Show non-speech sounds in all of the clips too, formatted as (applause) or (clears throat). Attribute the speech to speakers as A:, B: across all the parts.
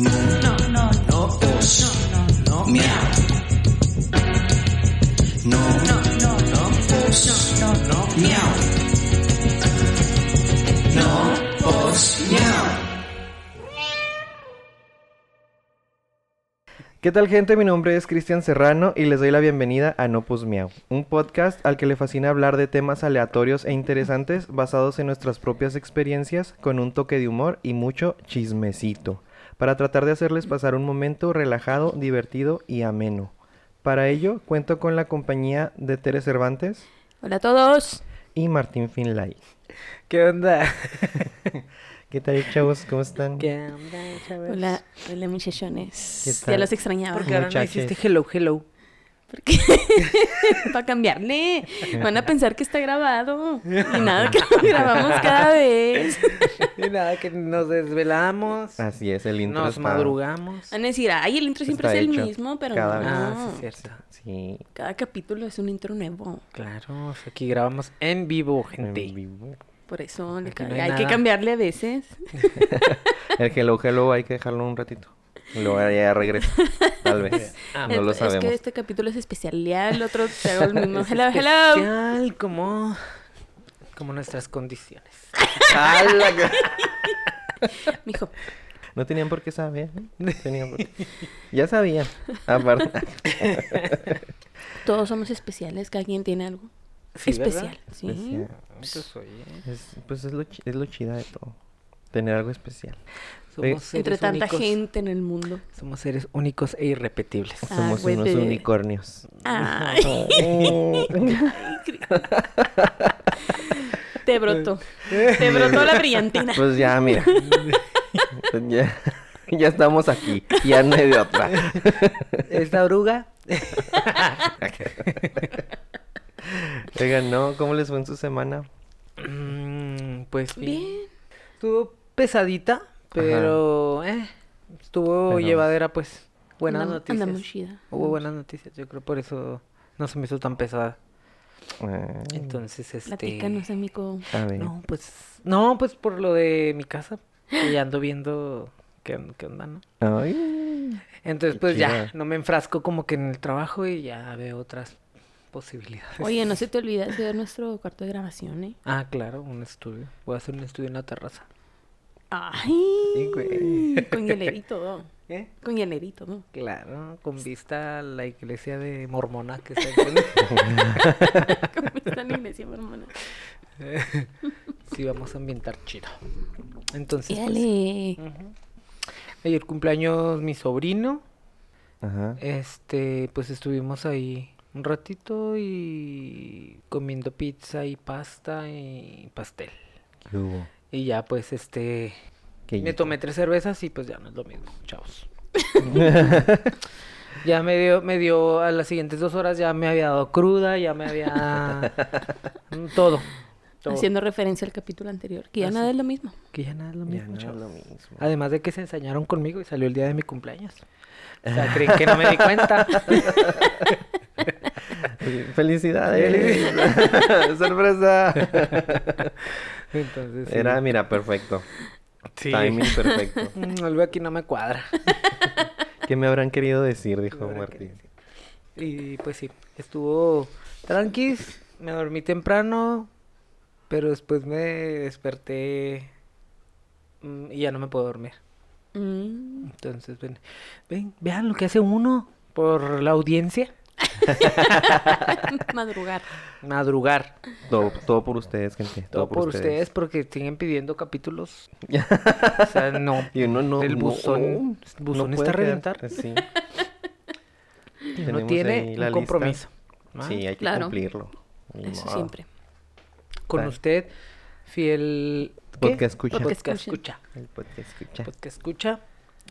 A: No, no, no, no, no, no, miau. No, no, no, no, no, no, miau. No, os, miau.
B: ¿Qué tal gente? Mi nombre es Cristian Serrano y les doy la bienvenida a No Pus Miau, un podcast al que le fascina hablar de temas aleatorios e interesantes basados en nuestras propias experiencias con un toque de humor y mucho chismecito, para tratar de hacerles pasar un momento relajado, divertido y ameno. Para ello cuento con la compañía de Tere Cervantes
C: Hola a todos.
B: y Martín Finlay. (laughs)
D: ¿Qué onda? (laughs)
B: ¿Qué tal chavos? ¿Cómo están?
D: ¿Qué onda, chavos?
C: Hola, hola muchachones.
B: ¿Qué
C: Ya los extrañaba.
D: ¿Por qué ahora no
B: Muchaches.
D: hiciste hello, hello?
C: Porque (laughs) para cambiarle. Van a pensar que está grabado. Y nada, que lo grabamos cada vez.
D: Y nada, que nos desvelamos,
B: Así es, el intro
D: nos
B: está-
D: madrugamos.
C: Van a decir, ay, el intro siempre
B: Está
C: es el
B: hecho
C: mismo, pero
B: cada vez.
C: no.
D: Ah, sí, es cierto.
B: Sí,
C: Cada capítulo es un intro nuevo.
D: Claro, aquí grabamos en vivo,
B: en
D: gente.
B: vivo.
C: Por eso le
D: no hay
C: hay, que cambiarle a veces. (laughs)
B: El hello hello hay que dejarlo un ratito. Y luego ya regresa. Tal vez. (laughs)
D: Ah,
B: no lo
C: es,
B: sabemos.
C: es que este capítulo es especial. Ya el otro te hago el mismo. (laughs)
D: Es
C: Hello, hello.
D: especial como, como nuestras condiciones.
B: ¡Hala! (laughs)
C: Mijo,
B: No tenían por qué saber. ¿eh? No tenían por qué. Ya sabían. Aparte.
C: todos somos especiales. Cada quien tiene algo
D: Sí, ¿verdad?
C: especial. Sí.
B: Especial.
D: Pues,
B: pues es lo, es lo chida de todo. Tener algo especial.
D: Somos seres
C: Entre tanta
D: únicos.
C: gente en el mundo.
D: Somos seres únicos e irrepetibles.
C: Ah,
B: Somos
C: güey,
B: unos
C: de-
B: unicornios.
C: Ay, (laughs) te brotó. Te brotó la brillantina.
B: pues ya, mira. ya, ya estamos aquí. Ya no hay de otra.
D: Esta oruga,
B: Oigan, ¿no? ¿Cómo les fue en su semana?
D: mm, pues bien.
C: Bien.
D: Estuvo pesadita, pero eh, estuvo
B: Pero-
D: llevadera, pues. Buenas
C: Andam-
D: noticias.
C: andamos chida.
D: Hubo buenas noticias, yo creo por eso no se me hizo tan pesada.
B: Ah,
D: Entonces, este...
C: Platícanos, amigo.
B: a ver.
D: No, pues... No, pues por lo de mi casa. Y ando viendo qué, qué onda, ¿no?
B: Ay.
D: Entonces, pues ya, no me enfrasco como que en el trabajo y ya veo otras posibilidades.
C: Oye, no (laughs) se te olvide hacer nuestro cuarto de grabación, ¿eh?
D: Ah, claro, un estudio. Voy a hacer un estudio en la terraza.
C: Ay,
B: güey.
C: con hielera y todo.
D: ¿Eh?
C: Con hielera y todo.
D: Claro, con vista a la iglesia de Mormona que está enfrente.
C: Como está la iglesia mormona. (laughs)
D: sí, vamos a ambientar chido. Entonces, pues,
C: Dale.
D: ujú. ayer cumpleaños mi sobrino.
B: Ajá.
D: Este, pues estuvimos ahí un ratito y comiendo pizza y pasta y pastel.
B: ¿Qué hubo?
D: Y ya, pues, este,
B: ¿Qué
D: me tomé tres cervezas y pues ya no es lo mismo, chavos. (laughs) Ya me dio, me dio a las siguientes dos horas ya me había dado cruda, ya me había (laughs) todo. todo.
C: Haciendo referencia al capítulo anterior. Que ya
D: Así.
C: nada es lo mismo.
D: Que ya nada es lo
B: Ya
D: mismo,
B: no es
D: chavos.
B: lo mismo.
D: Además de que se ensañaron conmigo y salió el día de mi cumpleaños. O sea, (laughs) creen que no me di cuenta.
B: ¡Felicidades! ¡Sorpresa! (laughs)
D: Entonces, sí.
B: Era, mira, perfecto.
D: Sí.
B: Timing (laughs) perfecto.
D: Mm, Algo aquí no me cuadra. (laughs)
B: ¿Qué me habrán querido decir? Dijo Martín.
D: querido Y pues sí, estuvo tranquis, me dormí temprano, pero después me desperté mm, y ya no me puedo dormir.
C: Mm.
D: Entonces, ven, ven, vean lo que hace uno por la audiencia. (laughs)
C: Madrugar.
D: Madrugar.
B: Todo, todo por ustedes, gente.
D: Todo por ustedes porque siguen pidiendo capítulos. (laughs) O sea, no.
B: Y uno no.
D: El buzón,
B: no
D: el buzón
B: puede
D: está a
B: quedar-
D: reventar.
B: Sí. (laughs)
D: No tiene un
B: lista.
D: compromiso. ¿va?
B: Sí, hay que
C: Claro.
B: cumplirlo.
C: Eso
B: modo.
C: siempre.
D: Con
B: Vale.
D: usted, fiel... ¿qué?
B: Podcast escucha.
D: Podcast escucha.
B: El podcast escucha.
D: Podcast escucha.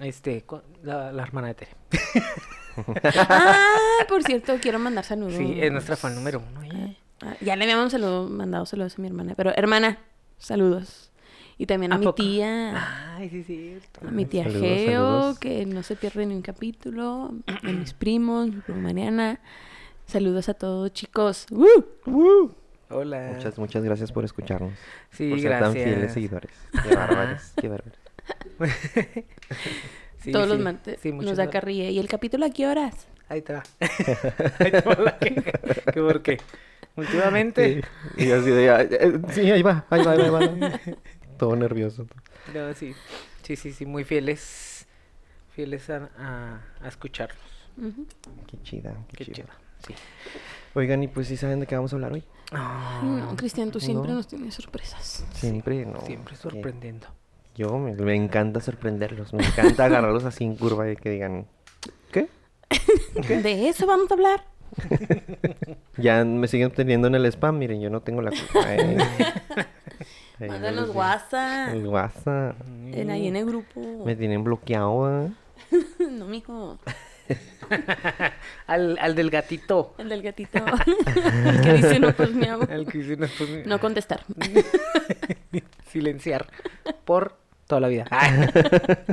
D: Este, la, la hermana de Tere.
C: Ah, por cierto, quiero mandar saludos.
D: Sí, es nuestra fan número uno. ¿eh?
C: Ah, ya le habíamos saludo- mandado saludos a mi hermana. Pero, hermana, saludos. Y también a,
D: ¿A
C: mi
D: poco?
C: tía.
D: Ay, sí, cierto.
C: A mi tía
B: Saludos,
C: Geo,
B: saludos.
C: que no se pierde ni un capítulo. A mis primos, mi prima Mariana. Saludos a todos, chicos. ¡Uh!
D: Hola.
B: Muchas, muchas gracias por escucharnos.
D: Sí,
B: por ser tan fieles seguidores. (laughs) Qué bárbaros, qué bárbaros. (laughs)
D: Sí,
C: Todos los
D: sí,
C: martes
D: sí,
C: nos da carrilla. ¿Y el capítulo a qué horas?
D: Ahí te va. (laughs) Ahí te va la queja. ¿Qué por qué? Últimamente.
E: Sí. Y así de, "Ay, eh, sí, ahí va, ahí va, ahí va. ahí va". (laughs) Todo nervioso.
D: No, sí. Sí, sí, sí, muy fieles. Fieles a, a, a escucharlos.
C: Ujú.
E: Qué chida, qué,
D: Qué
E: chida.
D: chido. Sí.
E: Oigan, y pues sí saben de qué vamos a hablar hoy.
C: Ay, no, Cristian, tú siempre
E: No.
C: nos tienes sorpresas.
E: Siempre, no.
D: Siempre sorprendiendo.
E: Yo me, me encanta sorprenderlos, me encanta agarrarlos así en curva y que digan, ¿qué?
C: De eso vamos a hablar. (laughs)
E: Ya me siguen teniendo en el spam, miren, yo no tengo la culpa. eh. (laughs)
C: Mándanos
E: les-
C: WhatsApp.
E: El WhatsApp.
C: En ahí en el grupo.
E: Me tienen bloqueado, ¿eh? (laughs)
C: No, mijo.
D: Al, al del gatito.
C: El del gatito. el que dice no, pues
D: que dice, no, pues,
C: No contestar.
D: silenciar. Por toda la vida. (laughs)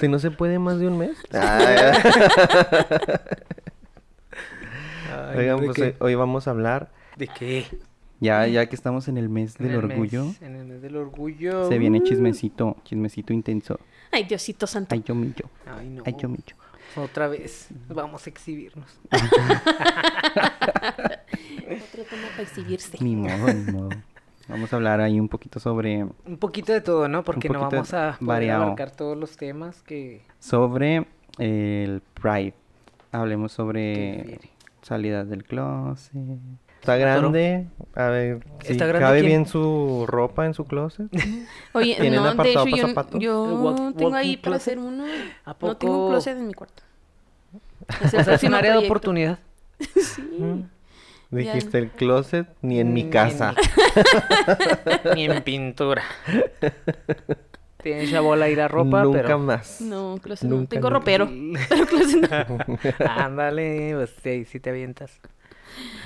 E: Si no se puede más de un mes. (laughs)
D: Ay,
E: Oigan,
D: ¿de
E: pues
D: qué?
E: hoy, hoy vamos a hablar.
D: ¿De qué?
B: Ya, ya que estamos en el mes
D: En
B: del
D: el
B: orgullo,
D: mes- en el mes del orgullo.
B: se viene
D: Uh.
B: chismecito, chismecito intenso.
C: Ay, Diosito santo.
B: Ay, yo millo,
D: Ay, no.
B: ay, yo millo.
D: Otra vez. Vamos a exhibirnos. (laughs)
C: Otro tema para exhibirse.
B: Ni modo, ni modo. Vamos a hablar ahí un poquito sobre,
D: Un poquito de todo, ¿no? Porque no vamos a poder abarcar todos los temas que...
B: sobre el Pride. Hablemos sobre salidas del closet.
E: Está grande. A ver, si
D: ¿Está grande
E: cabe
D: quién?
E: bien su ropa en su closet. (laughs)
C: Oye,
E: ¿Tienen
C: no, de
E: apartado
C: hecho
E: para
C: yo,
E: zapatos?
C: yo
D: ¿El walk-
C: tengo ahí para
D: closet?
C: hacer uno.
D: ¿A
C: No tengo un closet en mi cuarto. (laughs) Es el
D: un área de oportunidad. (laughs)
C: Sí.
E: Dijiste el closet ni en mi
D: Ni
E: casa. (laughs)
D: Ni en pintura. Tienes ya bola ir a ropa,
E: Nunca
D: pero...
E: más.
C: No, closet no.
E: Nunca,
C: Tengo
E: nunca.
C: ropero. Pero closet no. (laughs)
D: Ándale, pues sí, sí te avientas.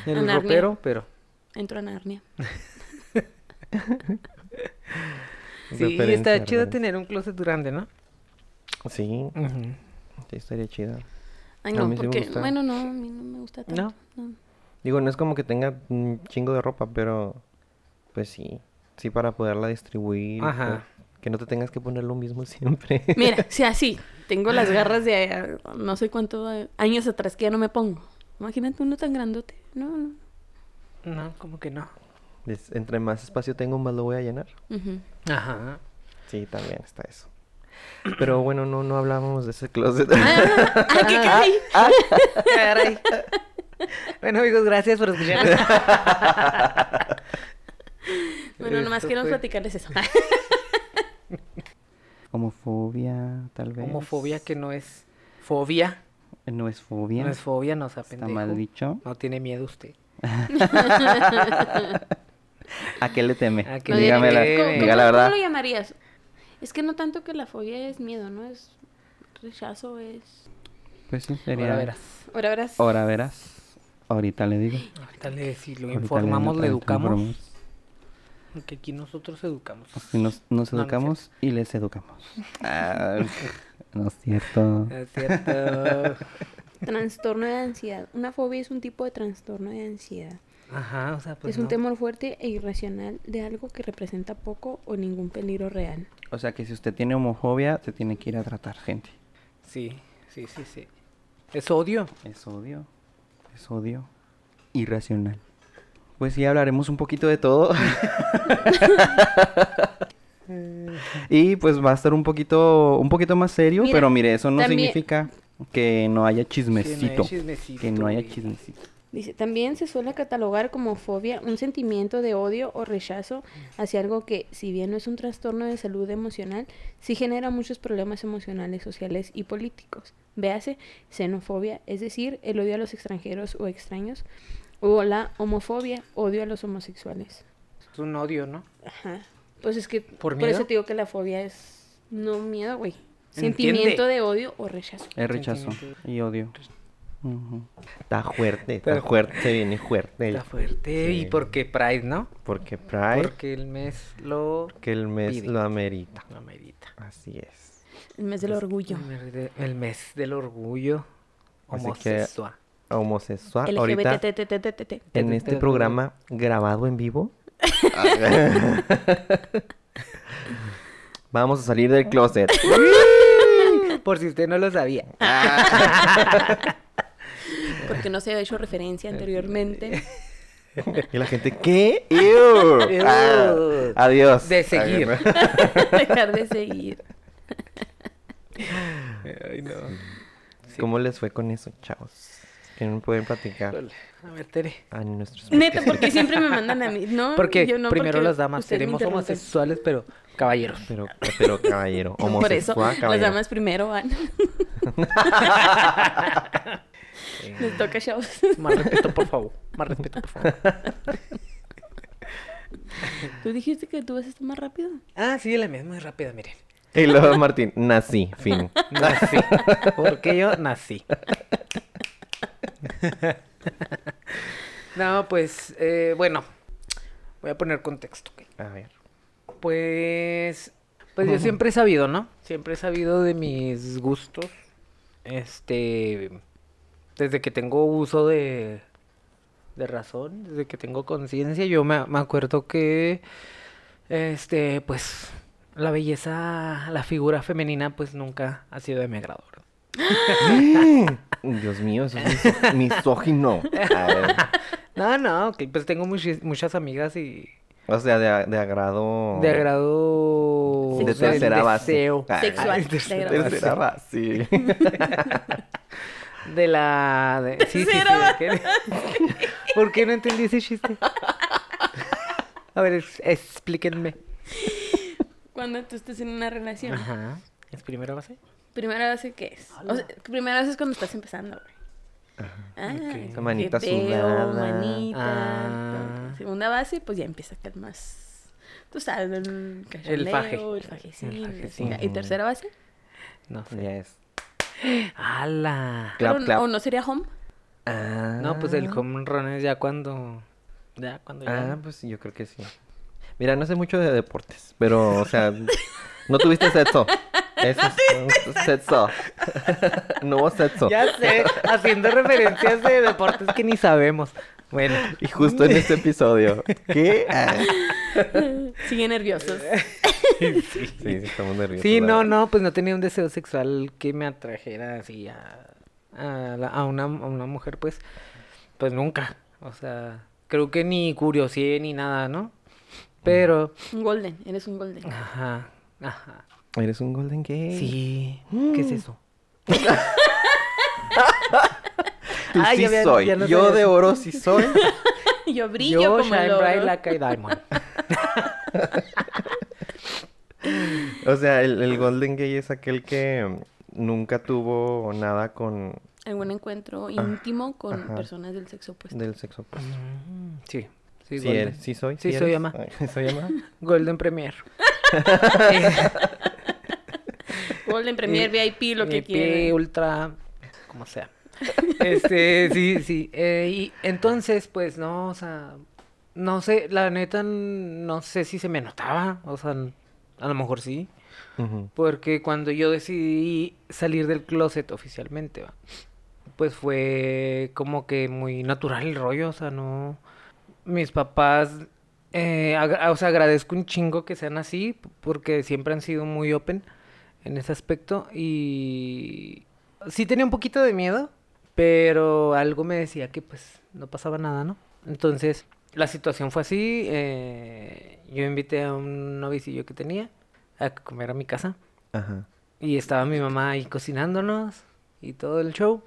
D: En el ropero, pero...
C: Entro a Narnia. (laughs)
D: Sí, está chido tener un closet grande, ¿no?
E: Sí, sí, estaría chida.
C: Ay, no,
E: sí
C: porque... bueno, no, a mí no me gusta tanto. No.
E: Digo, no es como que tenga un chingo de ropa, pero pues sí. Sí, para poderla distribuir.
D: Ajá.
E: pues, que no te tengas que poner lo mismo siempre.
C: Mira, si así, tengo las garras de eh, no sé cuántos años atrás que ya no me pongo. Imagínate uno tan grandote. No, no.
D: No, como que no.
E: Es- entre más espacio tengo, más lo voy a llenar.
D: Ajá.
E: Sí, también está eso. Pero bueno, no, no hablábamos de ese closet.
C: Ah, ¡Ay, qué caray!
D: Caray. Bueno, amigos, gracias por escuchar. (laughs)
C: Bueno, nomás
D: fue
C: platicarles eso. (laughs)
B: Homofobia, tal vez.
D: Homofobia que no es fobia.
B: No es fobia.
D: No es fobia, no sea
B: Está mal dicho.
D: No tiene miedo usted. (laughs)
B: ¿A qué le teme?
D: ¿A qué
C: No,
D: le
B: Dígame la,
D: teme?
C: ¿Cómo,
B: diga
C: cómo-
B: la verdad.
C: cómo lo llamarías? Es que no tanto que la fobia es miedo, ¿no? Es rechazo, es...
B: Pues sí, sería.
D: Ahora verás.
C: Ahora verás.
B: Ahora verás. Ahorita le digo.
D: Ahorita le, si lo informamos, le educamos.
B: informamos.
D: Que aquí nosotros educamos.
B: Así nos,
D: No, no
B: educamos y les educamos. (laughs) Ah, no es cierto.
D: Es cierto. (laughs)
C: Trastorno de ansiedad. Una fobia es un tipo de trastorno de ansiedad.
D: Ajá, o sea, pues
C: es un
D: no.
C: temor fuerte e irracional de algo que representa poco o ningún peligro real.
B: O sea que si usted tiene homofobia, se tiene que ir a tratar gente.
D: Sí, sí, sí, sí. Es odio.
B: Es odio. Es odio. Irracional. Pues sí, hablaremos un poquito de todo. (laughs) y pues va a estar un poquito, un poquito más serio,
C: Mira,
B: pero mire, eso no
C: también-
B: significa que no haya chismecito.
D: chismecito,
B: Que no haya chismecito.
C: Dice, también se suele catalogar como fobia un sentimiento de odio o rechazo hacia algo que, si bien no es un trastorno de salud emocional, sí genera muchos problemas emocionales, sociales y políticos. Véase, xenofobia, es decir, el odio a los extranjeros o extraños, o la homofobia, odio a los homosexuales.
D: Es un odio, ¿no?
C: Ajá. Pues es que
D: ¿Por
C: eso te digo que la fobia es no miedo, güey.
D: Entiende.
C: Sentimiento de odio o rechazo.
B: Es rechazo
D: Sentimiento.
B: y odio. Ujú.
E: Está fuerte, está fuerte, se viene fuerte.
D: Está fuerte.
E: Sí.
D: Y porque Pride, ¿no?
E: Porque Pride,
D: Porque el mes lo
E: que el mes
D: pide.
E: lo amerita.
D: lo amerita.
E: Así es.
C: El mes del orgullo.
D: El mes de- El mes del orgullo
E: Así que-
D: homosexual.
E: Homosexual. Ahorita, en este programa grabado en vivo, vamos a salir del closet.
D: Por si usted no lo sabía.
C: Porque no se había hecho referencia anteriormente.
B: Y la gente, ¿qué? Ah, adiós.
D: De seguir.
C: Dejar de seguir.
D: Ay, no.
B: ¿Cómo les fue con eso, chavos? Que no pueden platicar.
D: A ver, Tere.
B: a nuestros
C: Neta, porque siempre me mandan a mí, (laughs) ¿no?
D: Porque
C: Yo no,
D: primero
C: porque
D: las damas
C: interrumpen.
D: homosexuales, pero caballeros.
B: Pero, pero caballero, (laughs)
C: Por eso, las damas primero van. (laughs) Les toca, chavos.
D: Más respeto, por favor. Más respeto, por favor.
C: ¿Tú dijiste que tú vas a estar más rápido?
D: Ah, sí, la mía es muy rápida, miren.
B: Y luego Martín, nací, fin.
D: Nací. Porque yo nací. (laughs) no, pues, eh, bueno. Voy a poner contexto.
B: A ver.
D: Pues, pues yo siempre he sabido, ¿no? Siempre he sabido de mis gustos. Este, desde que tengo uso de, de razón, desde que tengo conciencia, yo me, me acuerdo que, este, pues, la belleza, la figura femenina, pues nunca ha sido de mi agrado. (gasps) (laughs)
B: Dios mío, eso es miso- (laughs) misógino. A ver. (laughs)
D: No, no, que pues tengo muchis- muchas amigas y
B: O sea, de, de agrado.
D: de agrado
B: De
C: Sexual.
B: tercera base.
D: deseo.
B: Ah,
C: Sexual.
D: de
B: Tercera base. (laughs)
D: De la... de- Sí, sí, sí.
C: Tercera
D: ¿de qué? ¿Por qué no entendí ese chiste? A ver, ex- explíquenme.
C: Cuando tú estés en una relación.
D: Ajá. ¿Es primera base?
C: Primera base, ¿qué es? O sea, primera base es cuando estás empezando, güey. Ah, que
B: Manita sudada.
C: manita.
D: Ah.
C: Segunda base, pues ya empieza acá el más. Tú sabes, el
D: faje.
C: el fajecín.
D: El fajecín.
C: ¿Y tercera base?
D: No sé.
B: Ya es.
D: ¡Hala!
B: Clap, clap.
C: ¿O no sería home?
B: Ah.
D: No, pues el home run es ya cuando... Ya cuando ya...
B: Ah, pues yo creo que sí. Mira, no sé mucho de deportes, pero, o sea, (laughs) no tuviste sexo. (laughs) Eso es sexo. (laughs) no hubo sexo.
D: Ya sé, haciendo referencias de deportes que ni sabemos. Bueno,
B: Y justo en este episodio. ¿Qué? (laughs)
C: Sigue nerviosos.
B: Sí, sí, estamos nerviosos.
D: sí, no, no, pues no tenía un deseo sexual que me atrajera así a, a, la- a una, a una mujer, pues, pues nunca. O sea, creo que ni curiosidad ni nada, ¿no? Pero,
C: Un golden, eres un golden.
D: ajá, ajá.
B: ¿Eres un Golden Gate?
D: Sí, ¿qué es eso?
B: Tú
D: Ay,
B: sí
D: ya había-
B: soy.
D: ya no
B: Yo
D: sabía.
B: de oro sí soy. (laughs)
C: Yo brillo
D: Yo
C: como el
D: shine
C: oro.
D: bright like a diamond. (laughs)
B: O sea, el, el Golden Gay es aquel que mm, nunca tuvo nada con
C: Algún encuentro íntimo con
B: ajá.
C: personas del sexo opuesto.
B: del sexo opuesto.
D: Mm, Sí, sí,
B: Sí,
D: Golden.
B: eres- sí soy.
D: Sí, soy
B: eres?
D: ama.
B: Ay, soy ama. (laughs)
D: Golden Premier. (laughs)
C: Golden Premier, VIP, lo que
D: VIP,
C: quieran.
D: ultra, como sea. Este, sí, sí. eh, y entonces, pues, no, o sea, no sé, la neta, no sé si se me notaba, o sea, a lo mejor sí, porque cuando yo decidí salir del closet oficialmente, ¿va? pues fue como que muy natural el rollo, o sea, no, mis papás, eh, agra- o sea, agradezco un chingo que sean así, porque siempre han sido muy open en ese aspecto y sí tenía un poquito de miedo, pero algo me decía que pues no pasaba nada, ¿no? Entonces, la situación fue así, eh, yo invité a un novicillo que tenía a comer a mi casa
B: Ajá.
D: y estaba mi mamá ahí cocinándonos y todo el show.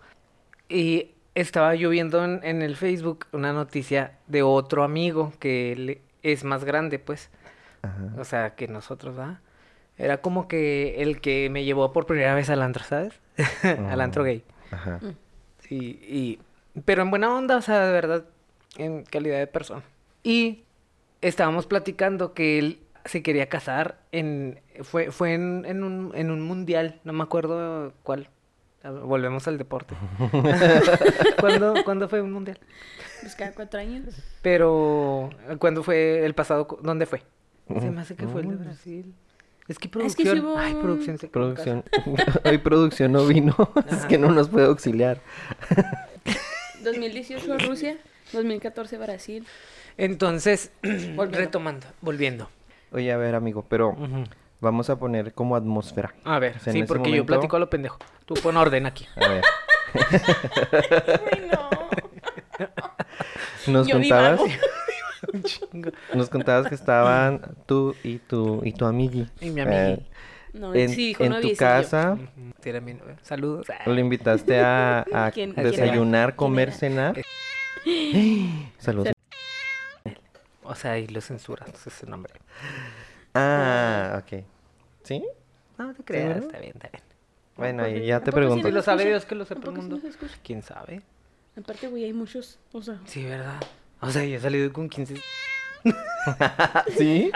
D: Y estaba yo viendo en, en el Facebook una noticia de otro amigo que él es más grande, pues.
B: Ajá.
D: O sea, que nosotros, ¿verdad? Era como que el que me llevó por primera vez al antro, ¿sabes? (laughs) al antro
B: Oh.
D: gay.
B: Ajá.
D: Y, y, pero en buena onda, o sea, de verdad, en calidad de persona. Y estábamos platicando que él se quería casar en, fue, fue en, en un, en un mundial, no me acuerdo cuál. Volvemos al deporte. (laughs) (laughs) ¿Cuándo, cuándo fue un mundial?
C: Pues cada cuatro años.
D: Pero, ¿cuándo fue el pasado? ¿Dónde fue? Se me hace que fue el de. Brasil. Es que
C: Es que
D: producción.
C: hubo
D: Ay, producción. se.
B: Producción. (laughs) Hoy producción no vino. es que no nos puede auxiliar.
C: 2018 Rusia, 2014 Brasil.
D: Entonces, (clears throat)
C: Volviendo.
D: retomando, volviendo.
B: Oye, a ver, amigo, pero.
E: Vamos a poner como atmósfera.
D: A ver,
E: O sea,
D: sí, porque yo platico a lo pendejo. Tú pon orden aquí.
E: A ver.
C: Ay, (laughs) no.
E: Nos
C: Yo
E: contabas. (laughs)
D: Un chingo.
E: nos contabas que estaban tú y tu y tu amigui.
D: Y mi
E: Eh,
D: amigui.
C: No,
E: en,
C: sí, dijo
E: en tu
C: noviecillo.
E: casa
D: Ujú, sí, era mi novio. Saludos.
E: lo invitaste a, a (laughs)
C: ¿Quién- quién
E: desayunar, comer,
C: ¿Quién
E: cenar. (gasps) Saludos.
D: O sea, ahí lo censuras ese nombre.
E: Ah, ok. ¿Sí?
D: No te creas,
E: ¿Seguro?
D: está bien, está bien.
E: Bueno, ahí ya te
C: ¿a poco sí
E: pregunto.
D: Si lo sabe? Dios que lo
C: ¿A
D: sepa el mundo. ¿Quién sabe?
C: Aparte, güey, hay muchos, o sea...
D: Sí, ¿verdad? O sea, yo he salido con 15. (laughs)
E: ¿Sí?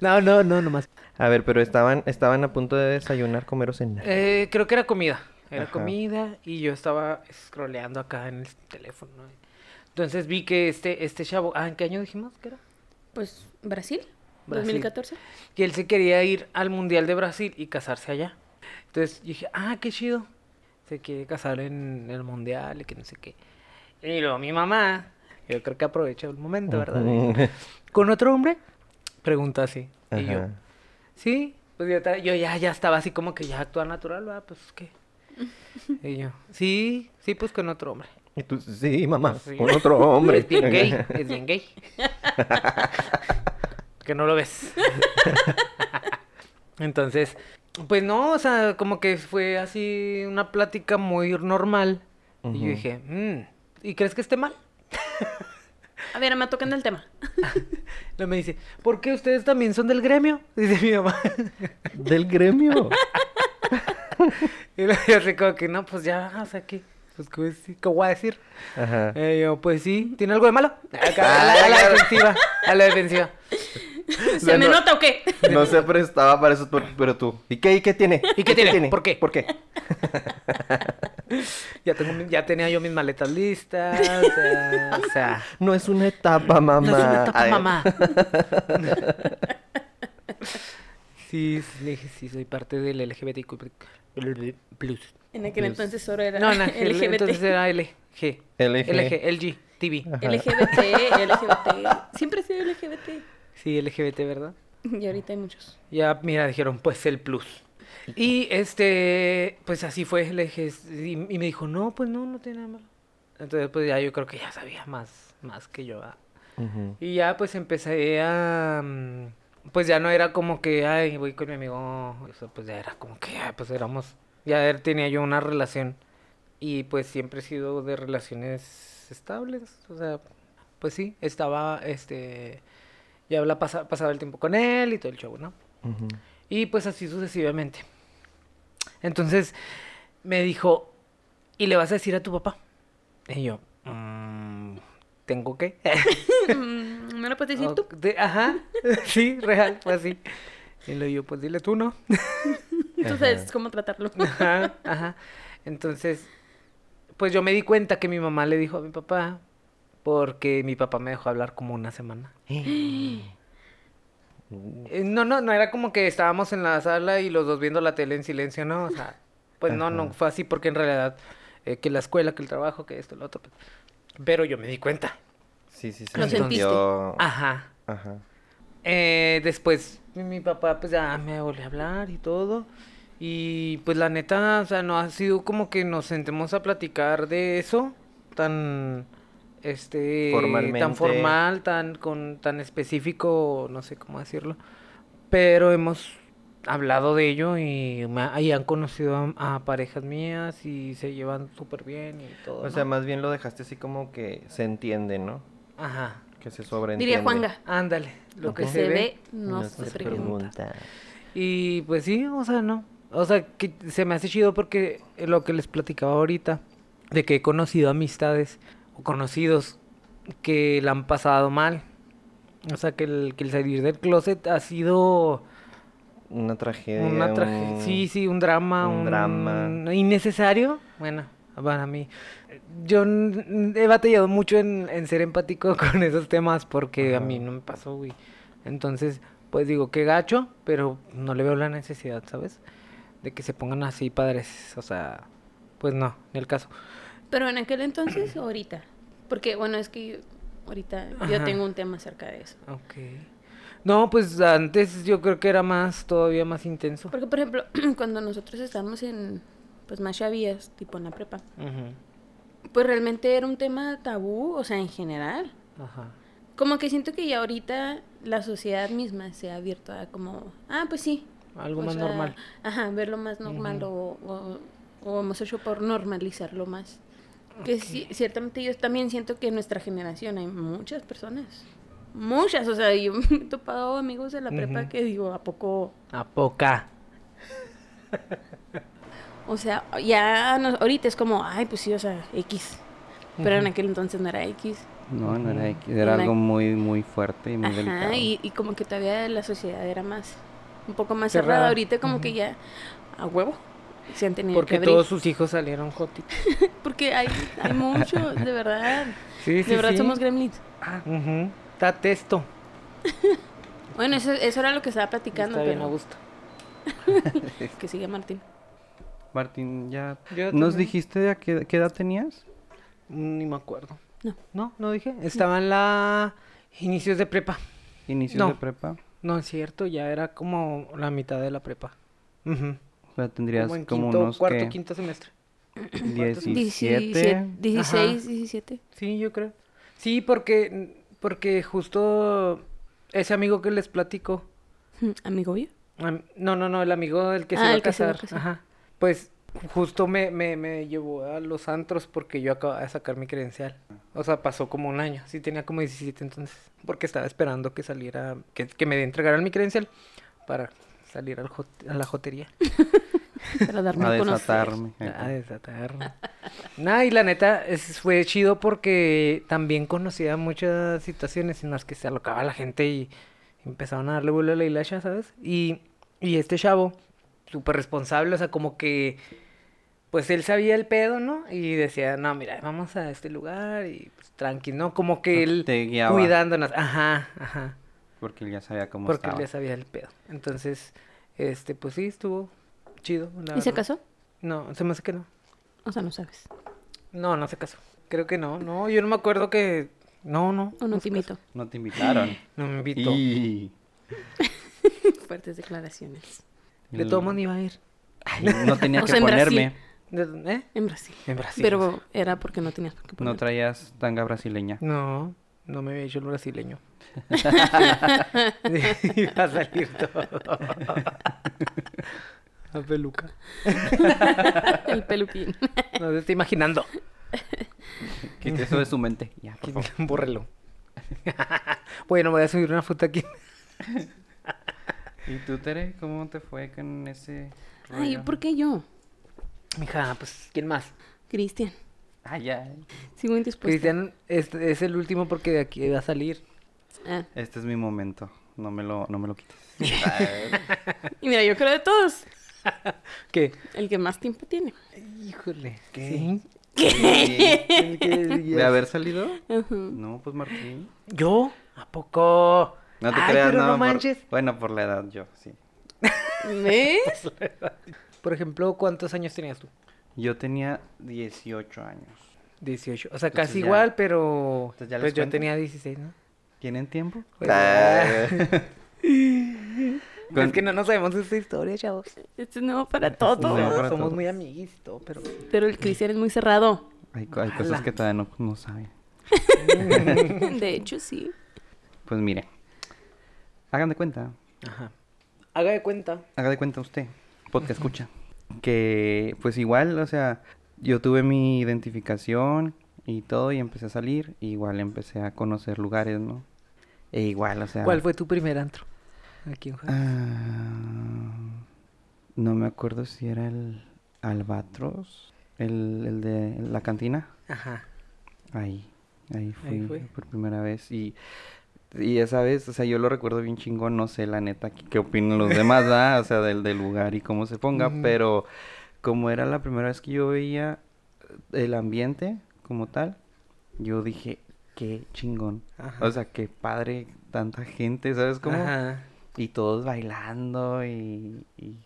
D: No, no, no, nomás.
E: A ver, pero estaban, estaban a punto de desayunar, comer o cenar.
D: Eh, creo que era comida. Era
E: Ajá.
D: comida y yo estaba scrolleando acá en el teléfono. ¿no? Entonces vi que este, este chavo, ah, ¿en qué año dijimos que era?
C: Pues, ¿Brasil?
D: Brasil.
C: 2014.
D: Que él se quería ir al Mundial de Brasil y casarse allá. Entonces dije, ah, qué chido. Se quiere casar en el Mundial y que no sé qué. Y luego mi mamá, yo creo que aprovechó el momento, ¿verdad? (laughs) ¿Con otro hombre? Pregunta así. Y yo, sí, pues yo, yo ya, ya estaba así como que ya actúa natural, ¿verdad? Pues qué. (laughs) Y yo, sí, sí, pues con otro hombre.
E: Y tú, sí, mamá,
D: Sí.
E: con otro hombre.
D: Es bien gay, (laughs) es bien gay. que no lo ves. (laughs) Entonces, pues no, o sea, como que fue así una plática muy normal. Y yo dije, "Mm, ¿y crees que esté mal?
C: A ver, me tocan el tema. (laughs)
D: Luego me dice, ¿por qué ustedes también son del gremio? Dice mi mamá.
E: Del gremio.
D: y yo así como que, no, pues ya, o sea, ¿qué? Pues, ¿qué, voy a decir? ¿Qué voy a decir?
E: Ajá.
D: Eh, yo, pues sí, ¿tiene algo de malo? (laughs) Acá, a, la, a la defensiva, a la defensiva. (laughs)
C: ¿Se me
E: no-
C: nota o qué?
E: No se prestaba para eso, pero- pero tú. ¿Y qué, y qué tiene?
D: ¿Y qué tiene? ¿Por qué?
E: ¿Por qué? (laughs)
D: Ya, tengo, mi- ya tenía yo mis maletas listas, o sea, o sea,
E: No es una etapa, mamá.
D: no es una etapa, mamá. Sí, sí, le dije, sí, soy parte del LGBTQ+. Plus.
C: En aquel entonces solo era
D: No, no,
C: LGBT.
D: entonces era LG.
E: LG.
D: LG, LG, TV.
E: Ajá.
C: LGBT, LGBT. Siempre he sido LGBT.
D: Sí, LGBT, ¿verdad?
C: Y ahorita hay muchos.
D: Ya, mira, dijeron, pues el plus. Y este, pues así fue, le dije, y, y me dijo, no, pues no, no tiene nada malo. Entonces, pues ya yo creo que ya sabía más, más que yo. Y ya pues empecé a... mm, Pues ya no era como que, ay, voy con mi amigo. O sea, pues ya era como que, ay, pues éramos... Ya er- tenía yo una relación. Y pues siempre he sido de relaciones estables. O sea, pues sí, estaba, este... Ya habla, pasa- pasaba el tiempo con él y todo el show, ¿no? Y pues así sucesivamente. Entonces me dijo, ¿y le vas a decir a tu papá? Y yo, "Mm, ¿tengo qué?
C: Mm, ¿Me lo puedes decir
D: O-
C: tú?
D: de- ajá, (laughs) sí, real, fue así. Y le digo, pues dile tú, ¿no? (laughs)
C: Tú sabes cómo tratarlo. (laughs)
D: Ajá, ajá. Entonces, pues yo me di cuenta que mi mamá le dijo a mi papá, porque mi papá me dejó hablar como una semana. (gasps) Eh, No, no, no era como que estábamos en la sala y los dos viendo la tele en silencio, ¿no? O sea, pues no, no fue así porque en realidad eh, que la escuela, que el trabajo, que esto, lo otro. pues, Pero yo me di cuenta.
E: Sí, sí, sí.
C: Lo
E: se
C: sentiste.
D: Ajá.
E: Ajá.
D: Eh, después mi, mi papá pues ya me volvió a hablar y todo. Y pues la neta, o sea, no ha sido como que nos sentemos a platicar de eso tan este
E: Formalmente.
D: tan formal, tan con tan específico, no sé cómo decirlo. Pero hemos hablado de ello y, me ha- y han conocido a, a parejas mías y se llevan súper bien y todo.
E: O sea, más bien lo dejaste así como que se entiende, ¿no?
D: Ajá.
E: Que se sobreentiende.
C: Diría Juanga.
D: Ándale.
C: Lo que se ve no se pregunta.
D: Y pues sí, o sea, no. O sea, que se me hace chido porque lo que les platicaba ahorita, de que he conocido amistades o conocidos que la han pasado mal. O sea, que el, que el salir del closet ha sido
E: Una tragedia.
D: una tragedia.
E: un-
D: Sí, sí, un drama.
E: un drama.
D: Innecesario. Bueno, para mí. Yo he batallado mucho en, en ser empático (laughs) con esos temas porque a mí no me pasó, güey. Entonces, pues digo, qué gacho, pero no le veo la necesidad, ¿sabes? De que se pongan así padres. O sea, pues no, en el caso.
C: Pero en aquel entonces o ahorita. Porque, bueno, es que yo- ahorita yo tengo un tema acerca de eso.
D: Ok. No, pues antes yo creo que era más, todavía más intenso.
C: Porque, por ejemplo, (clears throat) cuando nosotros estábamos en, pues, más chavías, tipo en la prepa, pues realmente era un tema tabú, o sea, en general.
D: Ajá.
C: Como que siento que ya ahorita la sociedad misma se ha abierto a como, ah, pues sí.
D: Algo
C: o
D: más
C: sea,
D: normal.
C: Ajá, verlo más normal o, o, o hemos hecho por normalizarlo más. Que sí, ciertamente yo también siento que en nuestra generación hay muchas personas. Muchas, o sea, yo (laughs) me he topado amigos de la prepa que digo, ¿a poco?
D: A poca.
C: O sea, ya no- ahorita es como, ay, pues sí, o sea, X. Pero en aquel entonces no era X.
B: No, no era. X, era
C: En
B: algo muy, muy fuerte y muy delicado.
C: Ajá, y, y como que todavía la sociedad era más, un poco más
D: Cerrada.
C: cerrada. Ahorita como que ya, a huevo, se han tenido
D: Porque
C: que abrir.
D: todos sus hijos salieron jotitos. (laughs)
C: Porque hay, hay muchos, de verdad.
D: Sí, sí,
C: de verdad
D: sí.
C: somos gremlins.
D: Ujú. Está testo. (laughs)
C: Bueno, eso, eso era lo que estaba platicando,
D: Está bien a
C: pero
D: gusto. (laughs)
C: que sigue Martín.
B: Martín, ya
D: Yo
B: nos
D: también.
B: dijiste a qué, qué edad tenías.
D: Mm, Ni me acuerdo.
C: No.
D: No, no dije. Estaba en la inicios de prepa.
B: Inicios
D: No.
B: de prepa.
D: No es cierto, ya era como la mitad de la prepa. Ujú.
B: O sea, tendrías
D: Como
B: como,
D: en quinto,
B: unos
D: cuarto, quinto semestre.
B: 17.
C: 16, 17.
D: Sí, yo creo. Sí, porque, porque justo ese amigo que les platico,
C: Amigo yo.
D: no, no, no, el amigo del que se
C: Ah,
D: va a
C: el que se va a
D: casar, ajá, pues justo me, me, me llevó a los antros porque yo acababa de sacar mi credencial. O sea, pasó como un año, sí tenía como 17 entonces, porque estaba esperando que saliera, que, que me entregaran mi credencial para salir al a la jotería. (laughs)
C: Para darme
B: A desatarme.
D: A desatarme. Nah, y la neta es- fue chido porque también conocía muchas situaciones en las que se alocaba la gente y empezaron a darle vuelo a la hilacha, ¿sabes? Y, y este chavo, súper responsable, o sea, como que, pues él sabía el pedo, ¿no? Y decía, no, mira, vamos a este lugar y pues tranqui, ¿no? Como que él
B: Te guiaba.
D: cuidándonos. Ajá, ajá.
B: Porque él ya sabía cómo
D: Porque él
B: estaba.
D: ya sabía el pedo. Entonces, este, pues sí, estuvo chido. la
C: ¿Y se casó?
D: No, se me hace que no.
C: O sea, no sabes.
D: No, no se casó. Creo que no. No, yo no me acuerdo que. No, no.
C: O no te
D: casó.
C: invito.
B: No te invitaron. (gasps)
D: No me invitó.
B: y... (laughs)
C: Fuertes declaraciones.
D: De todo mundo iba a ir.
B: Ay, no tenía (laughs)
C: O
B: que
C: sea, en Brasil.
B: ponerme.
D: ¿Eh?
C: En Brasil.
D: En Brasil.
C: Pero era porque no tenías por qué
B: No
C: poner.
B: traías tanga brasileña.
D: No, no me había hecho el brasileño. (laughs) iba a salir todo. La peluca.
C: El peluquín.
D: No se está imaginando.
B: Quite eso de su mente. Ya, por favor.
D: Bórrelo. bueno, voy a subir una foto aquí.
B: ¿Y tú, Tere? ¿Cómo te fue con ese
C: Ay? ¿por qué yo?
D: Mija, pues, ¿quién más?
C: Cristian.
B: Ah, ya.
C: Sigo indispuesta.
D: Cristian es, es el último porque de aquí va a salir.
C: Ah.
B: Este es mi momento. No me lo, no me lo quites. (laughs)
C: Y mira, yo creo de todos, (laughs)
D: ¿Qué?
C: el que más tiempo tiene.
D: Híjole.
B: ¿Qué?
D: ¿Sí? (laughs)
B: ¿De haber salido? No, pues Martín.
D: ¿Yo? ¿A poco?
B: No te
D: Ay,
B: creas,
D: pero
B: no.
D: no
B: por-
D: manches.
B: Bueno, por la edad yo, sí.
C: ¿Ves? (laughs)
D: Por ejemplo, ¿cuántos años tenías tú?
B: Yo tenía 18 años.
D: 18. O sea,
B: Entonces
D: casi
B: ya-
D: igual, pero
B: Entonces ya
D: pues yo tenía 16, ¿no?
B: ¿Tienen tiempo?
D: Pues,
B: Ah.
D: Es que no nos sabemos esa historia, chavos.
C: Esto es nuevo para todos.
B: No,
D: No,
B: para
D: somos
B: todos.
D: muy todo, pero...
C: Pero el Cristian es muy cerrado.
B: Hay, co- hay cosas que todavía no, no saben. (laughs)
C: De hecho, sí.
B: Pues mire. Hagan de cuenta.
D: Ajá. Haga de cuenta.
B: Haga de cuenta usted. Podcast escucha. Que pues igual, o sea, yo tuve mi identificación y todo y empecé a salir. y igual empecé a conocer lugares, ¿no? E igual, o sea...
D: ¿Cuál fue tu primer antro? Aquí en Juárez.
B: Ah, no me acuerdo si era el Albatros, el, el de la cantina.
D: Ajá.
B: Ahí, ahí fui
D: Ahí fue.
B: por primera vez y, y esa vez, o sea, yo lo recuerdo bien chingón, no sé la neta qué, opinan los demás, ¿verdad? O sea, del, del lugar y cómo se ponga, pero como era la primera vez que yo veía el ambiente como tal, yo dije, qué chingón.
D: Ajá.
B: O sea, qué padre tanta gente, ¿sabes cómo?
D: Ajá.
B: Y todos bailando y, y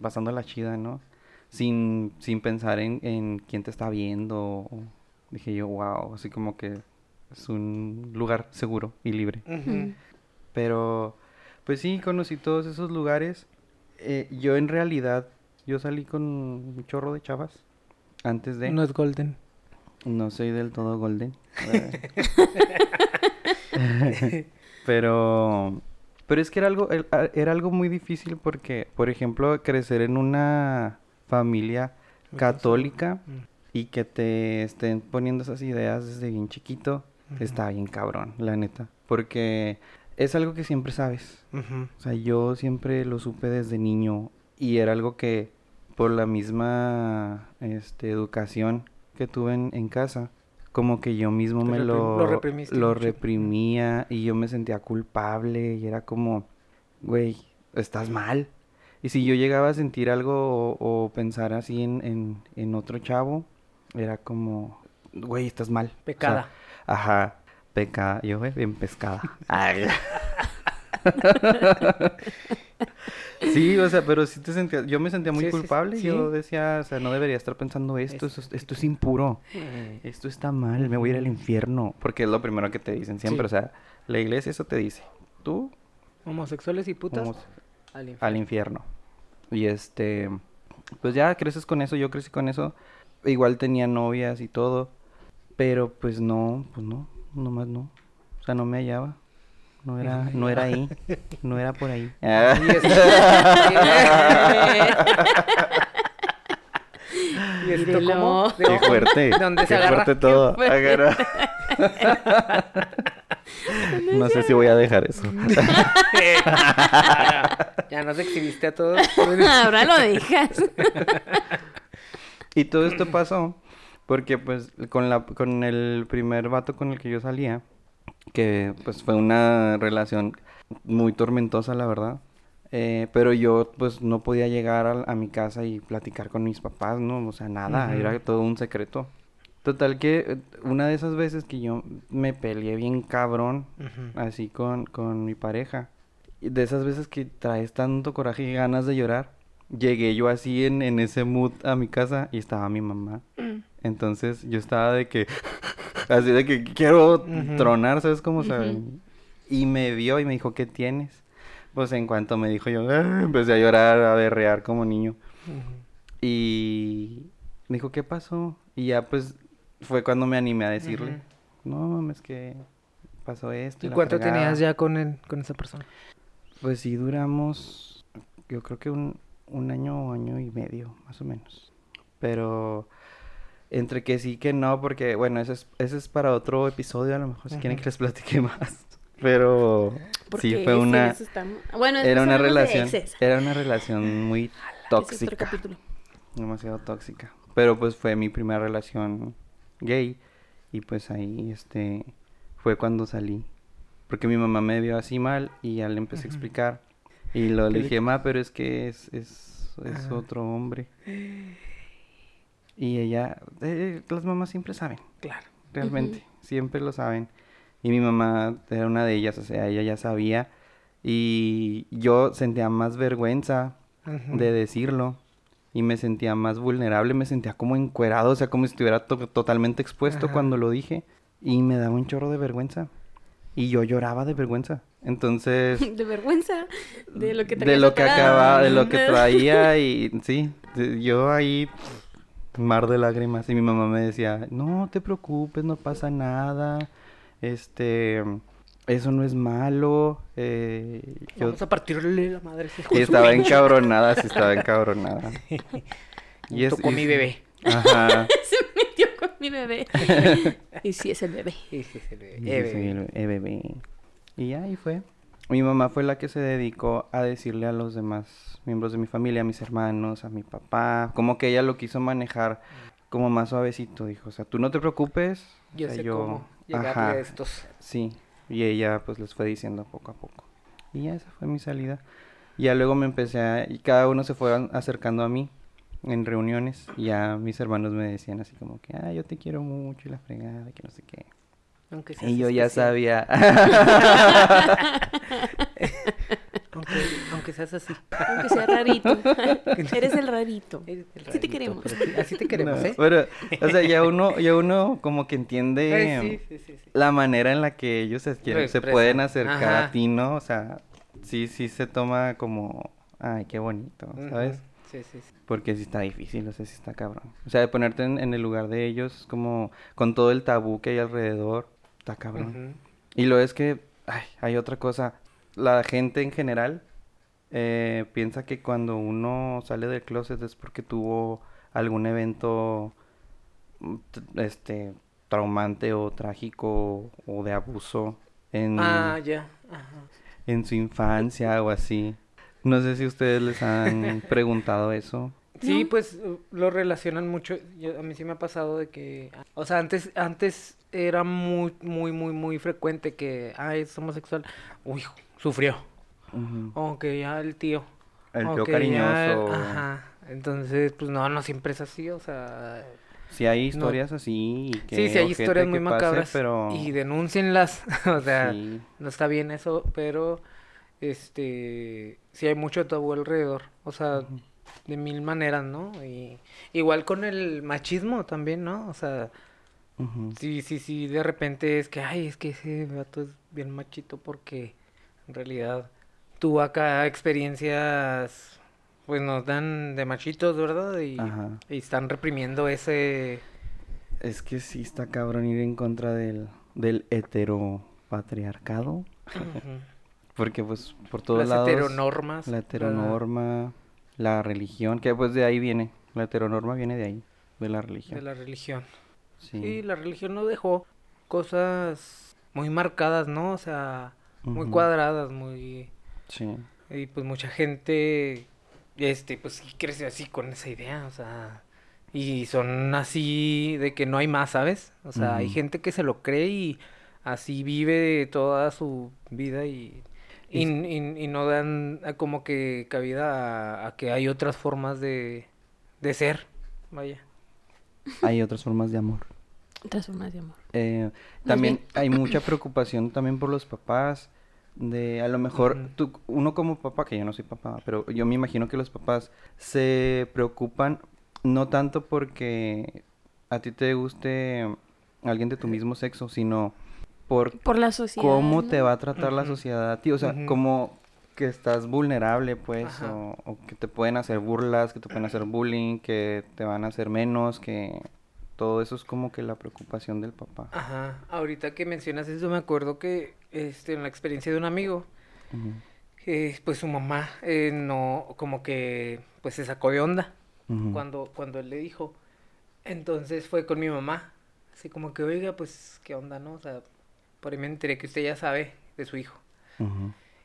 B: pasando la chida, ¿no? Sin, sin pensar en, en quién te está viendo. Dije yo, wow, así como que es un lugar seguro y libre. Pero Pues sí, conocí todos esos lugares. Eh, yo en realidad, yo salí con un chorro de chavas antes de...
D: No es Golden.
B: No soy del todo golden. (laughs) (laughs) pero pero es que era algo era algo muy difícil porque, por ejemplo, crecer en una familia católica
D: Mm.
B: y que te estén poniendo esas ideas desde bien chiquito, está bien cabrón, la neta, porque es algo que siempre sabes. O sea, yo siempre lo supe desde niño y era algo que por la misma este, educación que tuve en, en casa, como que yo mismo me lo,
D: lo
B: lo reprimía y yo me sentía culpable y era como, güey, estás mal. Y si yo llegaba a sentir algo o, o pensar así en, en, en otro chavo, era como, güey, estás mal. O sea,
D: Pecada.
B: Ajá, pecada. Yo, güey, bien pescada. (laughs) Ay. (laughs) (laughs) sí, o sea, pero sí te sentía, yo me sentía muy
D: Sí,
B: culpable.
D: sí.
B: Yo decía, o sea, no debería estar pensando esto, esto, es- esto es impuro,
D: Mm.
B: esto está mal, me voy a ir al infierno. Porque es lo primero que te dicen siempre, o sea, la iglesia eso te dice, tú
D: Homosexuales y putas. al infierno.
B: al infierno. Y este, pues ya creces con eso, yo crecí con eso. Igual tenía novias y todo, pero pues no, pues no, nomás no. O sea, no me hallaba. No era, no era ahí, no era por ahí.
D: Y es- (laughs) ¿Y esto cómo? ¿De
B: Qué fuerte,
D: ¿Dónde
B: qué
D: se agarra?
B: fuerte todo.
C: fuerte.
B: agarra. (laughs) No sé si voy a dejar eso. (laughs)
D: ya nos exhibiste a todos.
C: Ahora lo dejas.
B: Y todo esto pasó porque pues con la con el primer vato con el que yo salía, que pues fue una relación muy tormentosa, la verdad. eh, pero yo pues no podía llegar a, a mi casa y platicar con mis papás, ¿no? O sea, nada, era todo un secreto. Total que eh, una de esas veces que yo me peleé bien cabrón, así con, con mi pareja. Y de esas veces que traes tanto coraje y ganas de llorar, llegué yo así en, en ese mood a mi casa y estaba mi mamá. Entonces yo estaba de que, (laughs) así de que quiero tronar, ¿sabes cómo?
C: Ujú.
B: Y me vio y me dijo, ¿qué tienes? Pues en cuanto me dijo yo, "Ah", empecé a llorar, a berrear como niño. Y me dijo, ¿qué pasó? Y ya pues fue cuando me animé a decirle, no, mames, que pasó esto.
D: ¿Y
B: la
D: cuánto
B: fregada".
D: tenías ya con, él, con esa persona?
B: Pues sí, duramos, yo creo que un, un año o año y medio, más o menos. Pero entre que sí que no, porque bueno, ese es, ese es para otro episodio, a lo mejor si quieren
D: Ujú.
B: que les platique (laughs) más. Pero sí, fue una,
C: eso está- Bueno,
B: era una relación, era una relación muy tóxica, demasiado tóxica. Pero pues fue mi primera relación gay y pues ahí este fue cuando salí. Porque mi mamá me vio así mal y ya le empecé a explicar. Y lo
D: ¿Qué
B: le
D: le-
B: dije, ma, pero es que es, es, es
D: Ah.
B: otro hombre. (gasps) (laughs) Y ella, eh, las mamás siempre saben,
D: Claro.
B: realmente, siempre lo saben. Y mi mamá era una de ellas, o sea, ella ya sabía. Y yo sentía más vergüenza de decirlo y me sentía más vulnerable, me sentía como encuerado, o sea, como si estuviera to- totalmente expuesto
D: Ajá.
B: cuando lo dije y me daba un chorro de vergüenza y yo lloraba de vergüenza. Entonces, (laughs)
C: De vergüenza de lo que
B: de
C: traías
B: lo que acababa, de lo que traía (laughs) y sí, de- yo ahí mar de lágrimas y mi mamá me decía, "No te preocupes, no pasa nada. Este, eso no es malo." Eh, yo
D: Vamos a partirle la madre.
B: y estaba encabronada, sí estaba (laughs) encabronada.
D: Me tocó mi bebé.
B: Ajá. (laughs)
C: Se metió con mi bebé. (laughs) y sí, es el bebé.
D: Sí, sí, sí, el bebé.
B: Y
D: Eh,
B: sí,
D: bebé.
B: el- eh, bebé. Y ahí fue. Mi mamá fue la que se dedicó a decirle a los demás miembros de mi familia, a mis hermanos, a mi papá, como que ella lo quiso manejar como más suavecito, dijo, o sea, tú no te preocupes. o
D: Yo
B: sea,
D: sé cómo llegarle
B: ajá,
D: a estos.
B: Sí, y ella pues les fue diciendo poco a poco. Y ya esa fue mi salida. Y ya luego me empecé a... Y cada uno se fue acercando a mí en reuniones. Y ya mis hermanos me decían así como que, ah, yo te quiero mucho y la fregada, que no sé qué.
D: Aunque
B: Y yo ya sabía. (laughs)
D: Aunque, aunque seas así.
C: Aunque sea rarito. (laughs) Eres el rarito.
D: Eres el
C: Sí te
D: rarito,
C: queremos.
D: Así te queremos,
B: No,
D: ¿eh?
B: Pero, o sea, ya uno, (laughs) ya uno como que entiende
D: Ay, sí, sí, sí, sí.
B: la manera en la que ellos se, quieren- se pueden acercar
D: Ajá.
B: a ti, ¿no? O sea, sí, sí se toma como, ay, qué bonito, ¿sabes?
D: Sí, sí, sí.
B: Porque sí está difícil, o sea, sí está cabrón. O sea, de ponerte en, en el lugar de ellos, como con todo el tabú que hay alrededor, está cabrón. Y lo es que, ay, hay otra cosa. La gente en general eh, piensa que cuando uno sale del closet es porque tuvo algún evento, mm, este, traumante o trágico o de abuso en,
D: Ah, ya. Ajá.
B: en su infancia o así. No sé si ustedes les han (laughs) preguntado eso.
D: Sí,
C: No.
D: pues lo relacionan mucho. Yo- a mí sí me ha pasado de que, o sea, antes, antes era muy, muy, muy, muy frecuente que, ay, es homosexual. Uy, sufrió.
B: Ujú.
D: O que ya el tío.
B: El tío
D: ya
B: cariñoso.
D: Ajá. Entonces, pues no, no siempre es así, o sea.
B: Sí hay
D: No.
B: historias así y que
D: Sí, sí hay historias muy
B: pase,
D: macabras.
B: pero
D: Y denúncienlas. (laughs) o sea,
B: sí.
D: no está bien eso, pero este sí hay mucho tabú alrededor, o sea, de mil maneras, ¿no? Y igual con el machismo también, ¿no? O sea, Sí, sí, sí, de repente es que, ay, es que ese vato es bien machito porque en realidad tuvo acá experiencias, pues nos dan de machitos, ¿verdad? Y, están reprimiendo ese...
B: Es que sí está cabrón ir en contra del, del heteropatriarcado. (laughs) Porque pues por todos
D: Las
B: lados
D: heteronormas.
B: la
D: la-
B: heteronorma, la religión, que pues de ahí viene. La heteronorma viene de ahí, de la religión.
D: de la religión.
B: Sí.
D: Sí, la religión no dejó cosas muy marcadas, ¿no? O sea, muy cuadradas, muy...
B: Sí.
D: Y pues mucha gente, este, pues sí crece así con esa idea, o sea... Y son así de que no hay más, ¿sabes? O sea, hay gente que se lo cree y así vive toda su vida y... Y, y- y no dan como que cabida a, a que hay otras formas de, de ser, vaya.
B: Hay otras formas de amor.
C: De amor.
B: Eh, también
C: bien-
B: hay mucha (clears throat) preocupación también por los papás. De a lo mejor
D: Ujú.
B: tú, uno como papá, que yo no soy papá, pero yo me imagino que los papás se preocupan no tanto porque a ti te guste alguien de tu mismo sexo, sino por
C: Por la sociedad.
B: cómo
C: ¿no?
B: te va a tratar la sociedad a ti. O sea,
D: Ujú.
B: como que estás vulnerable, pues, o, o que te pueden hacer burlas, que te pueden hacer bullying, que te van a hacer menos, que todo eso es como que la preocupación del papá.
D: Ajá, ahorita que mencionas eso me acuerdo que este, en la experiencia de un amigo, eh, pues su mamá eh, no, como que pues se sacó de onda cuando, cuando él le dijo. Entonces fue con mi mamá, así como que, oiga, pues, ¿qué onda, no? O sea, por ahí me enteré que usted ya sabe de su hijo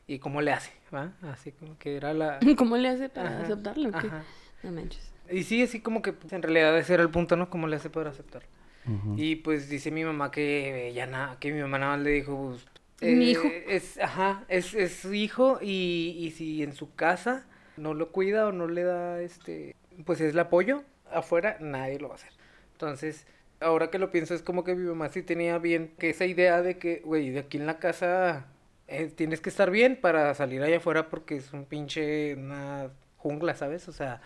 D: y cómo le hace, ¿va? Así como que era la... (laughs)
C: ¿Cómo le hace para
D: Ajá,
C: aceptarlo? ¿Qué?
D: ajá.
C: No manches.
D: Y sí, así como que pues, en realidad ese era el punto, ¿no? ¿Cómo le hace para aceptarlo?
B: Ujú.
D: Y pues dice mi mamá que ya nada, que mi mamá nada más le dijo, pues,
C: Mi hijo.
D: Es, ajá, es, es su hijo y, y si en su casa no lo cuida o no le da este, pues es el apoyo, afuera nadie lo va a hacer. Entonces, ahora que lo pienso es como que mi mamá sí tenía bien que esa idea de que, güey, de aquí en la casa eh, tienes que estar bien para salir allá afuera porque es un pinche, una jungla, ¿sabes? O sea.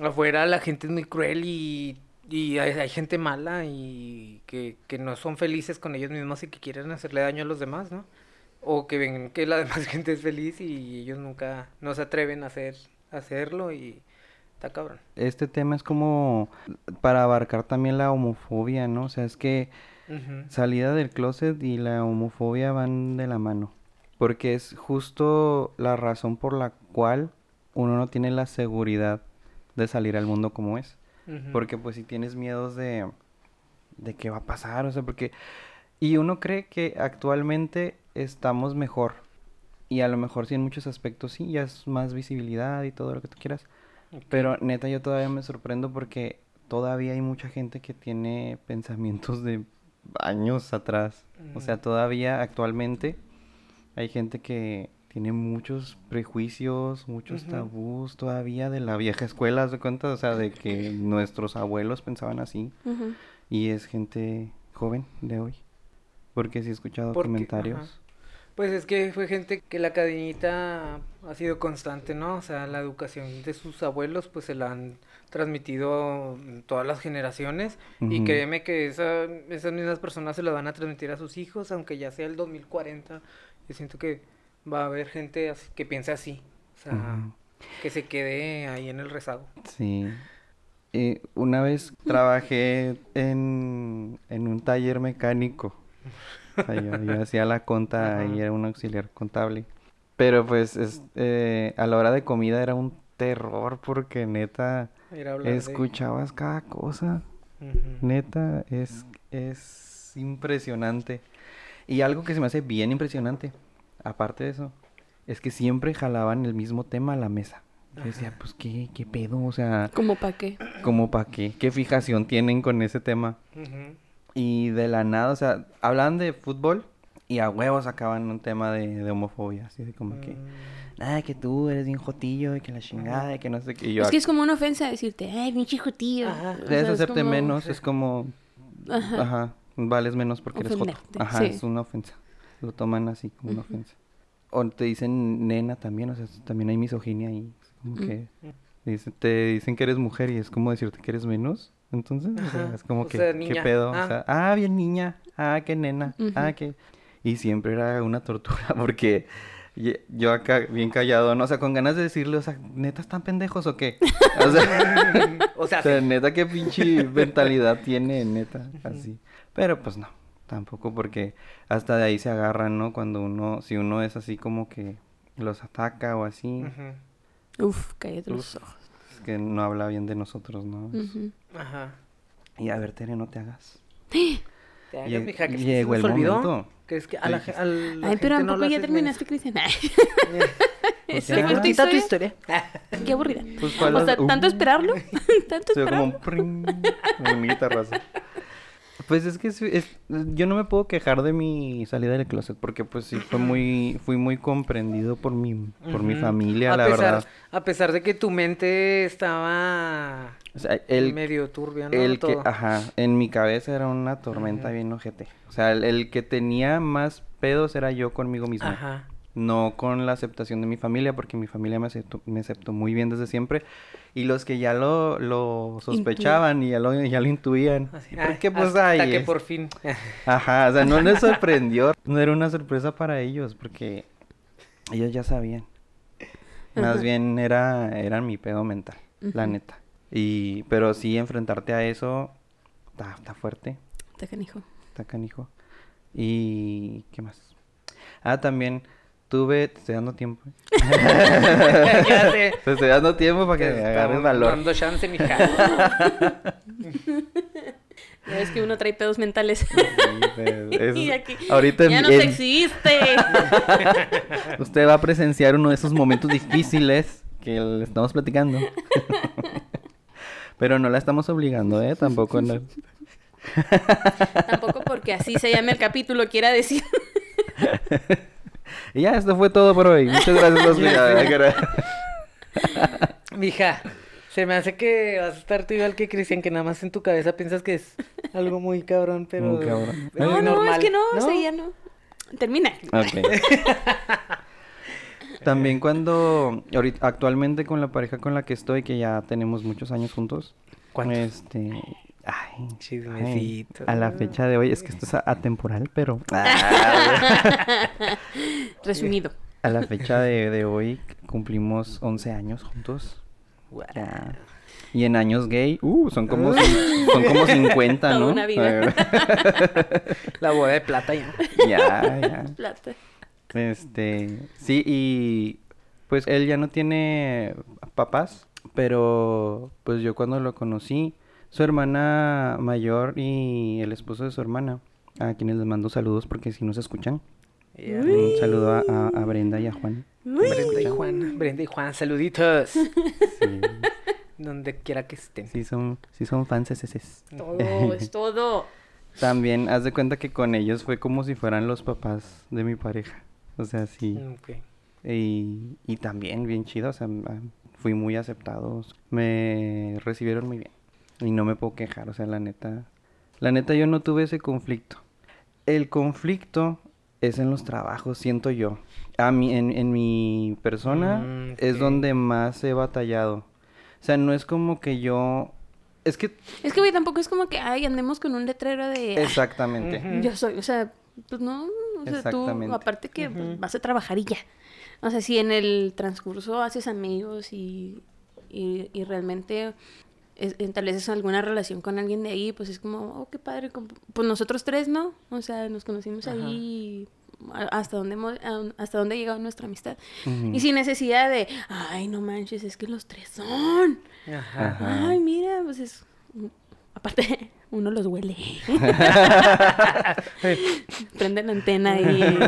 D: Afuera la gente es muy cruel y, y hay, hay gente mala y que, que no son felices con ellos mismos y que quieren hacerle daño a los demás, ¿no? O que ven que la (laughs) demás gente es feliz y ellos nunca no se atreven a hacer a hacerlo y está cabrón.
B: Este tema es como para abarcar también la homofobia, ¿no? O sea, es que salida del closet y la homofobia van de la mano. Porque es justo la razón por la cual uno no tiene la seguridad de salir al mundo como es. Porque pues si tienes miedos de, de qué va a pasar, o sea, porque... Y uno cree que actualmente estamos mejor. Y a lo mejor sí en muchos aspectos sí, ya es más visibilidad y todo lo que tú quieras. Pero neta yo todavía me sorprendo porque todavía hay mucha gente que tiene (laughs) pensamientos de años atrás. O sea,
D: Mm.
B: todavía actualmente hay gente que tiene muchos prejuicios, muchos tabús todavía de la vieja escuela, ¿haz de cuenta? O sea, de que (laughs) nuestros abuelos pensaban así y es gente joven de hoy. Porque sí he escuchado
D: Porque-
B: comentarios.
D: ajá. Pues es que fue gente que la cadenita ha sido constante, ¿no? O sea, la educación de sus abuelos pues se la han transmitido todas las generaciones y créeme que esa- esas mismas personas se la van a transmitir a sus hijos, aunque ya sea el 2040. Yo siento que va a haber gente así, que piense así. O sea, que se quede ahí en el rezago.
B: Sí. Eh, una vez trabajé en, en un taller mecánico. O sea, yo, yo hacía la conta y era un auxiliar contable. Pero pues es- eh, a la hora de comida era un terror porque neta
D: de-
B: escuchabas cada cosa. Neta, es, es impresionante. Y algo que se me hace bien impresionante, aparte de eso, es que siempre jalaban el mismo tema a la mesa. Yo decía, pues, ¿qué, qué pedo? O sea,
C: ¿Como para qué?
B: ¿cómo para qué? ¿Qué fijación tienen con ese tema? Y de la nada, o sea, hablaban de fútbol y a huevos sacaban un tema de, de homofobia. Así de como que,
D: Mm.
B: nada, que tú eres bien jotillo y que la chingada y que no sé qué. Y yo,
C: Es que es como una ofensa decirte, ay, pinche tío.
D: Ajá.
C: O sea,
B: es hacerte
C: como-
B: menos, es como,
C: Ajá.
B: ajá, vales menos porque eres joto. Ajá,
C: sí.
B: es una ofensa. Lo toman así como una ofensa. O te dicen nena también, o sea, también hay misoginia ahí. es Como que dice- te dicen que eres mujer y es como decirte que eres menos. Entonces, o sea, es como
D: o
B: que,
D: sea,
B: ¿qué pedo? O
D: ah.
B: sea, ah, bien niña, ah, qué nena, ah, qué... Y siempre era una tortura (laughs) porque yo acá bien callado, ¿no? O sea, con ganas de decirle, o sea, ¿neta están pendejos o qué? O sea, (laughs)
D: O sea, (laughs)
B: o sea,
D: sí.
B: neta, qué pinche mentalidad tiene, neta, así. Pero pues no, tampoco porque hasta de ahí se agarran, ¿no? Cuando uno, si uno es así como que los ataca o así,
D: Ujú.
C: Uf, cállate los
B: Uf.
C: ojos.
B: es que no habla bien de nosotros, ¿no?
D: Ajá.
B: Y a ver, Tere, no te hagas. (gasps)
D: Te hagas,
B: Lle-
D: mija, que se
B: llegó el
D: olvidó.
B: momento.
D: ¿Crees que a la, a la
C: Ay, pero
D: gente no
C: tampoco
D: la
C: ya terminaste, Cristian. ¿Esa
B: ya.
C: fue tu historia? (laughs) Qué aburrida.
B: Pues, ¿cuál
C: O sea, ¿tanto
B: Uh.
C: esperarlo? (laughs) ¿Tanto
B: ve como
C: esperarlo?
B: un pring, guitarrazo. Pues es que sí, es- yo no me puedo quejar de mi salida del closet porque pues sí fue muy fui muy comprendido por mi por mi familia,
D: a
B: la
D: pesar,
B: verdad.
D: A pesar de que tu mente estaba
B: O sea, el
D: medio turbia, ¿no?
B: el que
D: Todo.
B: ajá, en mi cabeza era una tormenta bien ojete. O sea, el, el que tenía más pedos era yo conmigo mismo.
D: Ajá.
B: No con la aceptación de mi familia, porque mi familia me aceptó, me aceptó muy bien desde siempre. Y los que ya lo, lo sospechaban y ya lo, ya lo intuían.
D: Así,
B: Porque
D: ah,
B: pues
D: hasta
B: ay,
D: que
B: es-
D: por fin.
B: Ajá, o sea, no (laughs) les sorprendió. No era una sorpresa para ellos, porque ellos ya sabían. Más
C: Ajá.
B: bien era, era mi pedo mental, la neta. Y, pero sí, enfrentarte a eso está, está fuerte,
C: Te canijo.
B: está canijo. Y, ¿qué más? Ah, también tuve, te estoy dando tiempo.
D: ya (laughs) sé.
B: Te estoy dando tiempo para que
D: Te
B: agarres valor.
D: dando chance, mija. (laughs)
C: Ya ves que uno trae pedos mentales.
B: Sí, pero es- (laughs)
C: y aquí,
B: ahorita
C: ya
B: en-
C: nos
B: en-
C: existe.
B: Usted va a presenciar uno de esos momentos difíciles que le estamos platicando. Pero no la estamos obligando, ¿eh? Tampoco. no.
C: Tampoco porque así se llama el capítulo, quiera decir.
B: Y ya, esto fue todo por hoy. Muchas gracias, (laughs) los
D: Mija, se me hace que vas a estar tú igual que Cristian, que nada más en tu cabeza piensas que es algo muy cabrón, pero.
B: Muy cabrón.
C: No, no, es que no, o sea, ya no. Termina.
B: Ok. (laughs) También cuando, ahorita, actualmente con la pareja con la que estoy, que ya tenemos muchos años juntos.
D: ¿Cuántos?
B: Este, ay, ay,
D: Chismecito.
B: a la fecha de hoy, es que esto es atemporal, pero (laughs) ah, (laughs)
C: Resumido.
B: a la fecha de, de hoy cumplimos 11 años juntos. Ya. Y en años gay, uh, son como, son como 50,
C: Toda
B: ¿no?
C: una vida. (laughs)
D: La boda de plata ya.
B: ya, ya.
C: Plata.
B: Este, sí, y pues él ya no tiene papás, pero pues yo cuando lo conocí, su hermana mayor y el esposo de su hermana, a quienes les mando saludos porque si nos escuchan,
D: Ya.
B: un saludo a, a- a Brenda y a Juan.
D: Brenda y Juan, Brenda y Juan, saluditos. (laughs)
B: Sí,
D: Donde quiera que estén.
B: sí son, sí son fans ese.
C: Todo, es (laughs) todo.
B: También haz de cuenta que con ellos fue como si fueran los papás de mi pareja. O sea, sí. Y, y también bien chido, o sea, ah, fui muy aceptado, me recibieron muy bien y no me puedo quejar, o sea, la neta, la neta yo no tuve ese conflicto. El conflicto es en los trabajos, siento yo. A mí, en, en mi persona
D: Mm,
B: es donde más he batallado. O sea, no es como que yo... Es que...
C: Es que, güey, tampoco es como que, ay, andemos con un letrero de... "Ah,
B: Exactamente.
C: Yo soy, o sea, pues no, O sea, tú, aparte que pues, vas a trabajar y ya. O sea, si en el transcurso haces amigos y, y, y realmente es- estableces alguna relación con alguien de ahí, pues es como, oh, qué padre. Pues nosotros tres, ¿no? O sea, nos conocimos
D: Ajá.
C: ahí hasta donde hemos- a- hasta dónde ha llegado nuestra amistad. Y sin necesidad de, ay, no manches, es que los tres son.
D: Ajá.
B: Ajá.
C: Ay, mira, pues es. Aparte, (laughs) uno los huele. (laughs) (laughs) Prende la antena y.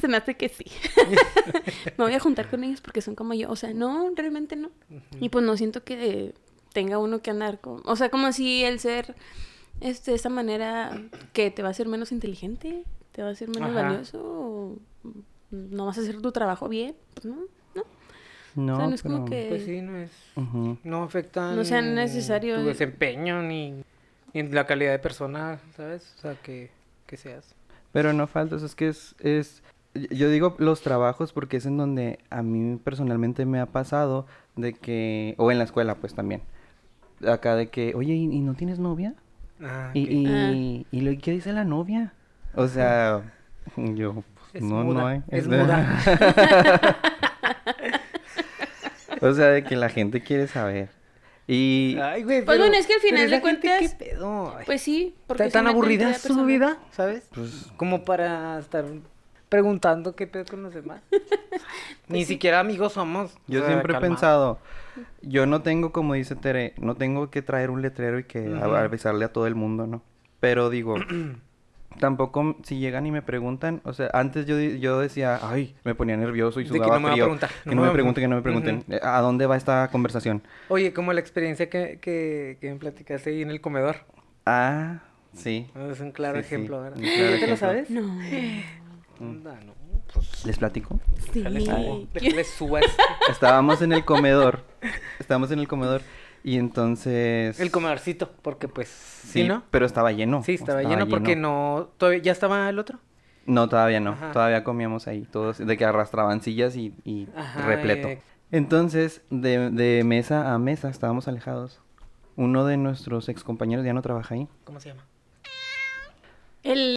C: Se me hace que sí. (laughs) me voy a juntar con ellos porque son como yo. O sea, no, realmente no. Y pues no siento que tenga uno que andar con. O sea, como si el ser este, de esa manera que te va a hacer menos inteligente, te va a hacer menos
D: Ajá.
C: valioso, o no vas a hacer tu trabajo bien. Pues no, no.
B: No,
C: o sea, no es como que.
D: Pues sí, no es... No afecta
C: No sea necesario
D: tu
C: de-
D: desempeño ni, ni la calidad de persona, ¿sabes? O sea, que, que seas.
B: Pero no falta, o sea, es que es, es, yo digo los trabajos porque es en donde a mí personalmente me ha pasado de que, o en la escuela pues también, acá de que, oye, ¿y, y no tienes novia?
D: Ah,
B: ¿Y,
D: que-
B: y,
C: Ah.
B: y lo- qué dice la novia? O sea, (laughs) yo, pues,
D: Es
B: no,
D: muda,
B: no hay.
D: es
B: de-
D: muda. (laughs)
B: o sea, de que la gente quiere saber. Y
D: Ay, güey,
C: Pues
D: pero-
C: bueno, es que al final de
D: gente,
C: cuentas,
D: ¿qué pedo? Ay,
C: Pues sí, porque
D: ¿Está tan aburrida su vida, ¿sabes?
B: pues,
D: Como para estar preguntando qué pedo con los demás. (laughs) Ni siquiera amigos somos.
B: Yo
D: o sea,
B: siempre he pensado, yo no tengo, como dice Tere, no tengo que traer un letrero y que a- avisarle a todo el mundo, ¿no? Pero digo, (clears throat) tampoco si llegan y me preguntan, o sea, antes yo, yo decía, ay, me ponía nervioso y
D: De que
B: sudaba
D: no me va a
B: frío. Que no me pregunten, que no me pregunten. Eh, ¿A dónde va esta conversación?
D: Oye, como la experiencia que, que, que me platicaste ahí en el comedor.
B: Ah, sí.
D: Es un claro
B: Sí, sí,
D: ejemplo, ¿verdad?
B: un claro
D: ¿Ya te
B: ejemplo.
D: lo sabes?
C: No. (laughs)
D: Anda, no, pues,
B: ¿Les platico?
C: Sí.
D: déjale déjale este. (laughs)
B: Estábamos en el comedor. Estábamos en el comedor y entonces...
D: El comedorcito, porque pues,
B: Sí,
D: ¿sí, no?
B: pero estaba lleno.
D: Sí, estaba, lleno, porque no, todavía, ¿ya estaba el otro?
B: No, todavía no.
D: Ajá.
B: Todavía comíamos ahí todos, de que arrastraban sillas y, y
D: Ajá,
B: repleto.
D: eh.
B: Entonces, de, de mesa a mesa estábamos alejados. Uno de nuestros ex compañeros ya no trabaja ahí.
D: ¿Cómo se llama?
C: El.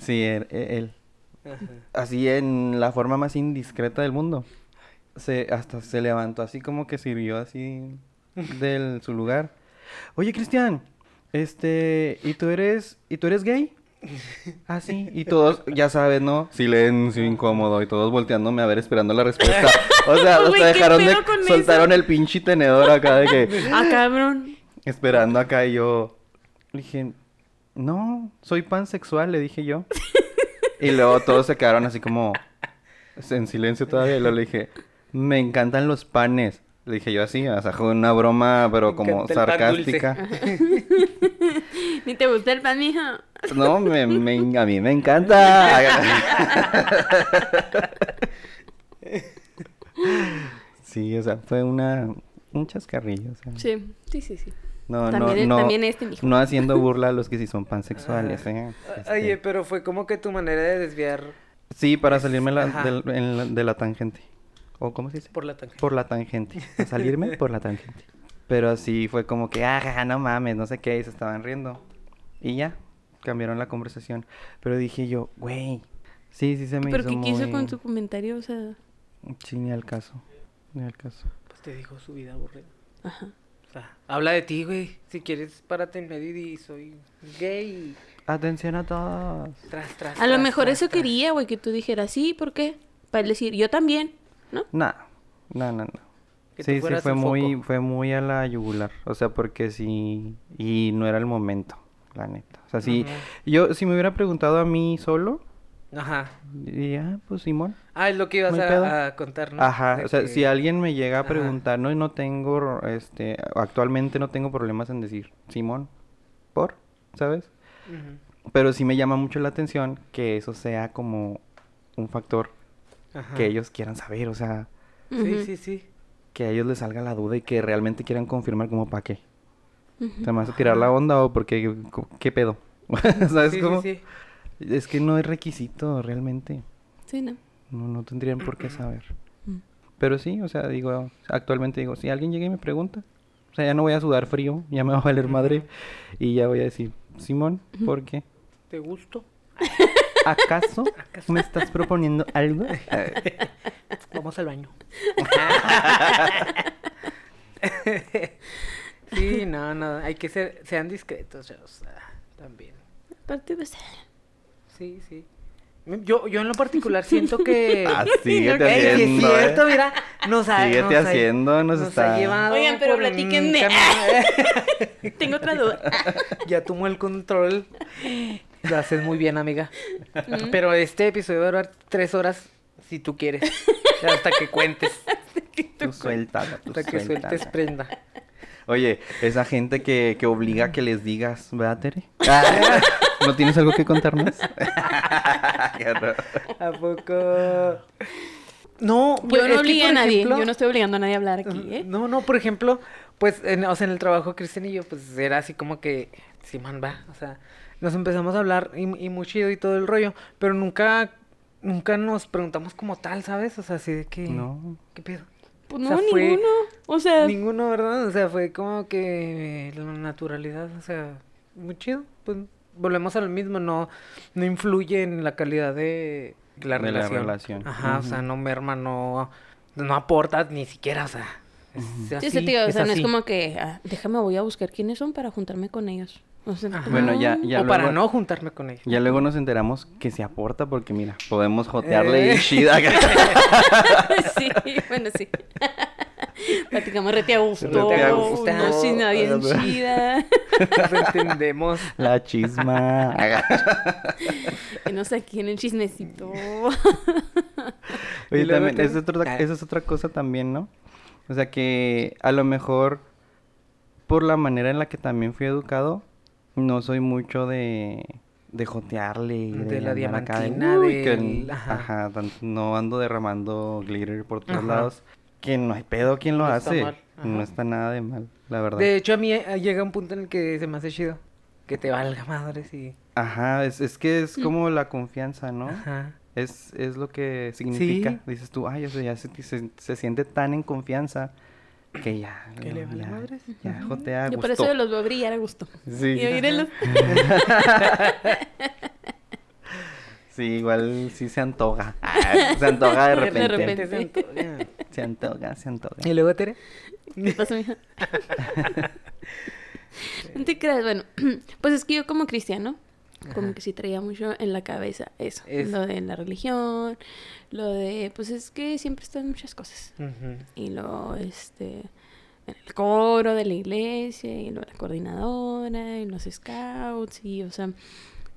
B: Sí, él, él.
D: Ajá.
B: Así en la forma más indiscreta del mundo. Se, hasta se levantó así como que sirvió así de su lugar. Oye, Cristian, este, ¿y tú eres, ¿y tú eres gay? Ah, sí. Y todos, ya sabes, ¿no? Silencio incómodo y todos volteándome a ver esperando la respuesta. O sea, (laughs) hasta
C: Güey, ¿qué
B: dejaron de, soltaron
C: eso?
B: el pinche tenedor acá de que, (laughs)
C: Ah, cabrón.
B: esperando acá y yo dije, no, soy pansexual, le dije yo. Y luego todos se quedaron así como en silencio todavía. Y luego le dije, me encantan los panes. Le dije yo así, o sea, una broma, pero como sarcástica. (laughs) (laughs)
C: Ni te gusta el pan, mija.
B: No, me, me- a mí me encanta. (laughs) Sí, o sea, fue una un chascarrillo. o sea,
C: Sí, sí, sí, sí.
B: No,
C: También-
B: no, no,
C: también este, mijo.
B: no haciendo burla a los que sí son pansexuales,
D: Ah.
B: ¿eh? Este,
D: Oye, pero fue como que tu manera de desviar
B: Sí, para salirme la-
D: Ajá.
B: del- en la- de la tangente. ¿O cómo se dice?
D: por la tangente.
B: Por la tangente. A salirme (laughs) por la tangente. Pero así fue como que, ah, no mames, no sé qué, y se estaban riendo. Y ya, cambiaron la conversación. Pero dije yo, güey, sí, sí se me
C: ¿Pero
B: hizo
C: qué quiso
B: muy-
C: con tu comentario? O sea,
B: Sí, ni al caso, ni al caso.
D: Pues te dijo su vida aburrida.
C: ajá.
D: O sea, habla de ti, güey. Si quieres, párate en medio y soy gay.
B: Atención a todos.
D: Tras, tras,
C: A lo mejor
D: tras,
C: eso
D: tras.
C: quería, güey, que tú dijeras, sí, ¿por qué? Para él decir, yo también, ¿no?
B: No, no, no.
D: Tú
B: Sí, sí, fue muy,
D: foco.
B: fue muy a la yugular. O sea, porque sí, y no era el momento, la neta. O sea,
D: Ujú.
B: yo, si me hubiera preguntado a mí solo,
D: Ajá.
B: diría, ah, pues Simón.
D: Ah, es lo que ibas a, a contar, ¿no?
B: Ajá,
D: De
B: o sea,
D: que-
B: si alguien me llega a
D: Ajá.
B: preguntar, no, y no tengo, este, actualmente no tengo problemas en decir, Simón, ¿por? ¿Sabes? Pero sí me llama mucho la atención que eso sea como un factor
D: Ajá.
B: que ellos quieran saber, o sea,
D: Sí, sí, sí.
B: que a ellos les salga la duda y que realmente quieran confirmar como para qué. ¿Se me hace tirar la onda o porque qué pedo? (laughs) ¿Sabes
D: Sí, sí,
B: cómo?
D: sí.
B: Es que no es requisito realmente.
C: Sí, ¿no?
B: No, no tendrían por qué saber.
C: Mm.
B: Pero sí, o sea, digo, actualmente digo, si alguien llega y me pregunta, o sea, ya no voy a sudar frío, (laughs) ya me va a valer madre y ya voy a decir, Simón, ¿por qué?
D: ¿Te gustó?
B: ¿Acaso me estás proponiendo algo? (laughs)
D: Vamos al baño. Sí, no, no, hay que ser, sean discretos, o sea, también.
C: Aparte, pues,
D: Sí, sí. Yo, yo en lo particular siento que... (laughs)
B: Ah, síguete
D: Ey, es
B: haciendo, ¿eh?
D: cierto, mira, nos ha,
B: Síguete
D: nos ha-
B: haciendo, nos
D: nos
B: está-
D: ha llevado
C: Oigan, pero
D: por un
C: platíquenme.
D: camino- (laughs)
C: tengo otra duda. (laughs)
D: ya tomó el control. Lo haces muy bien, amiga. Pero este episodio va a durar tres horas, si tú quieres. Hasta que cuentes.
B: Tú suéltala, tú
D: Hasta que sueltes prenda.
B: Oye, esa gente que, que obliga a que les digas, ¿verdad, Tere? (laughs) ¿No tienes algo que contarnos? (laughs)
D: ¿A poco? No, pues,
C: Yo
D: es
C: no obligué a nadie.
D: ejemplo-
C: Yo no estoy obligando a nadie a hablar aquí, ¿eh?
D: No, no, por ejemplo, pues, en, o sea, en el trabajo Cristian y yo, pues, era así como que, sí, man, va, o sea, nos empezamos a hablar y, y muy chido y todo el rollo, pero nunca, nunca nos preguntamos como tal, ¿sabes? O sea, así de que,
B: No.
D: ¿qué pedo?
C: Pues
D: O
C: no,
D: fue-
C: ninguno. O sea,
D: Ninguno, ¿verdad? O sea, fue como que la naturalidad, o sea, muy chido, pues, volvemos a lo mismo, no, no influye en la calidad de la
B: De la
D: relación.
B: relación.
D: Ajá, o sea, no merma, no, no aporta ni siquiera, o sea, es así,
C: ese tío, o sea, no es como que, ah, déjame, voy a buscar quiénes son para juntarme con ellos. O sea,
D: Ajá.
B: Bueno,
C: no.
B: ya, ya
D: o para
B: luego-
D: no juntarme con ellos.
B: Ya luego nos enteramos que se aporta porque mira, podemos jotearle
D: Eh.
B: y chida. (laughs)
C: sí, bueno, sí. (laughs) Platicamos rete a gusto.
B: Rete a gusto.
C: Una bien chida. (laughs)
D: Nos entendemos.
B: La chisma.
C: Que nos aquí en el chismecito.
B: Oye, también, es, otra,
D: Ah.
B: esa es otra cosa también, ¿no? O sea que a lo mejor por la manera en la que también fui educado, no soy mucho de, de jotearle. y
D: De la
B: acá de,
D: diamantina,
B: "Uy, que
D: del-
B: el-".
D: ajá.
B: No ando derramando glitter por todos
D: Ajá.
B: lados. Que no hay pedo quien lo
D: No está
B: hace.
D: mal,
B: No está nada de mal, la verdad.
D: De hecho, a mí eh, llega un punto en el que se me hace chido. Que te valga madres y...
B: Ajá, es, es que es como la confianza, ¿no?
D: Ajá.
B: Es, es lo que significa.
D: Sí.
B: Dices tú, ay, o sea, ya se, se, se siente tan en confianza que ya.
D: Que le vale
B: ya,
D: madres.
B: ya jotea
C: Yo por eso los veo brillar a gusto.
B: Sí.
C: Y mírenlos. (laughs)
B: Sí, igual sí se antoja. Ah, se antoja de
C: De
B: repente.
C: repente.
D: Se antoja.
B: Se antoja, se antoja.
D: Y luego, Tere.
C: ¿Qué pasa, mija? (laughs) No te creas, bueno, (clears throat) pues es que yo como cristiano, como
D: Ajá.
C: que sí traía mucho en la cabeza eso,
D: Es-
C: lo de la religión, lo de, pues es que siempre están muchas cosas. Y luego, este, el coro de la iglesia, y luego la coordinadora, y los scouts, y, o sea,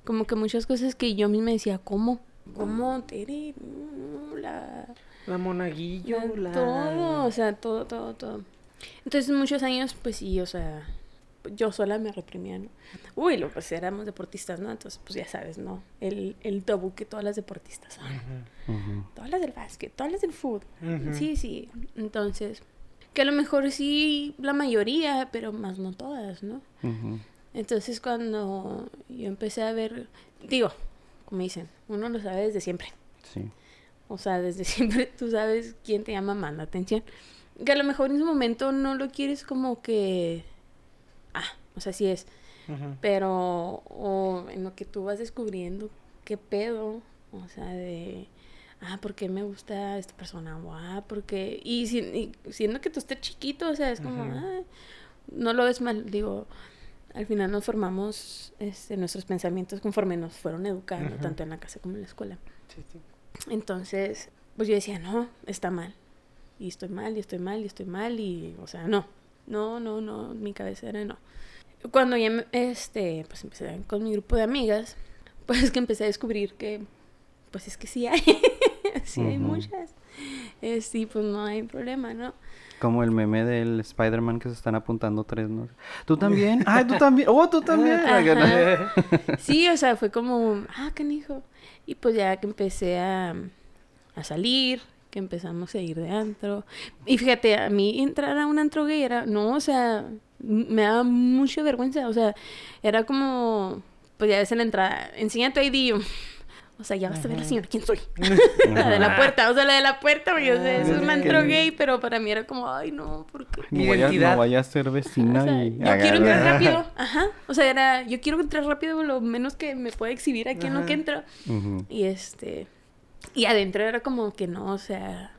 C: como que muchas cosas que yo misma decía, ¿cómo? ¿Cómo, Tere? No, la...
D: La monaguillo,
C: la-
D: la...
C: Todo, o sea, todo, todo, todo. Entonces, muchos años, pues sí, o sea, yo sola me reprimía, ¿no? Uy, lo, pues éramos deportistas, ¿no? Entonces, pues ya sabes, ¿no? El, el tabú que todas las deportistas son. Todas las del básquet, todas las del fútbol.
D: Ujú.
C: Sí, sí. Entonces, que a lo mejor sí la mayoría, pero más no todas, ¿no? Entonces, cuando yo empecé a ver, digo, como dicen, uno lo sabe desde siempre.
B: Sí.
C: O sea, desde (laughs) siempre tú sabes quién te llama más la atención. Que a lo mejor en ese momento no lo quieres como que... O sea, sí es. Pero o en lo que tú vas descubriendo qué pedo, o sea, de... Ah, ¿por qué me gusta esta persona? O, ah, porque... Y, si- y siendo que tú estés chiquito, o sea, es como...
D: Ujú.
C: ah, no lo ves mal, digo... Al final nos formamos este, nuestros pensamientos conforme nos fueron educando, tanto en la casa como en la escuela.
D: Sí, sí.
C: Entonces, pues yo decía, no, está mal. Y estoy mal, y estoy mal, y estoy mal, y, o sea, no. No, no, no, mi cabeza era no. Cuando ya, este, pues empecé con mi grupo de amigas, (laughs) pues que empecé a descubrir que, pues es que sí hay, (laughs) sí hay muchas. Eh, sí, pues no hay problema, ¿no?
B: Como el meme del Spider-Man que se están apuntando tres, ¿no? ¿Tú (laughs) también? ¡Ay, tú también! ¡Oh, tú también!
C: Ajá. Sí, o sea, fue como, ah, canijo. Y pues ya que empecé a, a salir, que empezamos a ir de antro. Y fíjate, a mí entrar a un antro gay era, no, o sea, me daba mucha vergüenza. O sea, era como, pues ya ves en la entrada, enseña tu ID. yo, (laughs) O sea, ya vas a ver la señora quién soy. (laughs) la de la puerta, o sea, la de la puerta, güey, o sea, es un antro gay, pero para mí era como, ay, no, ¿por qué?
B: No vaya,
D: Identidad.
B: no vaya a ser vecina
C: O sea,
B: y
C: yo quiero entrar rápido, (laughs) ajá. O sea, era, yo quiero entrar rápido lo menos que me pueda exhibir aquí en lo que entro. Y este, y adentro era como que no, o sea,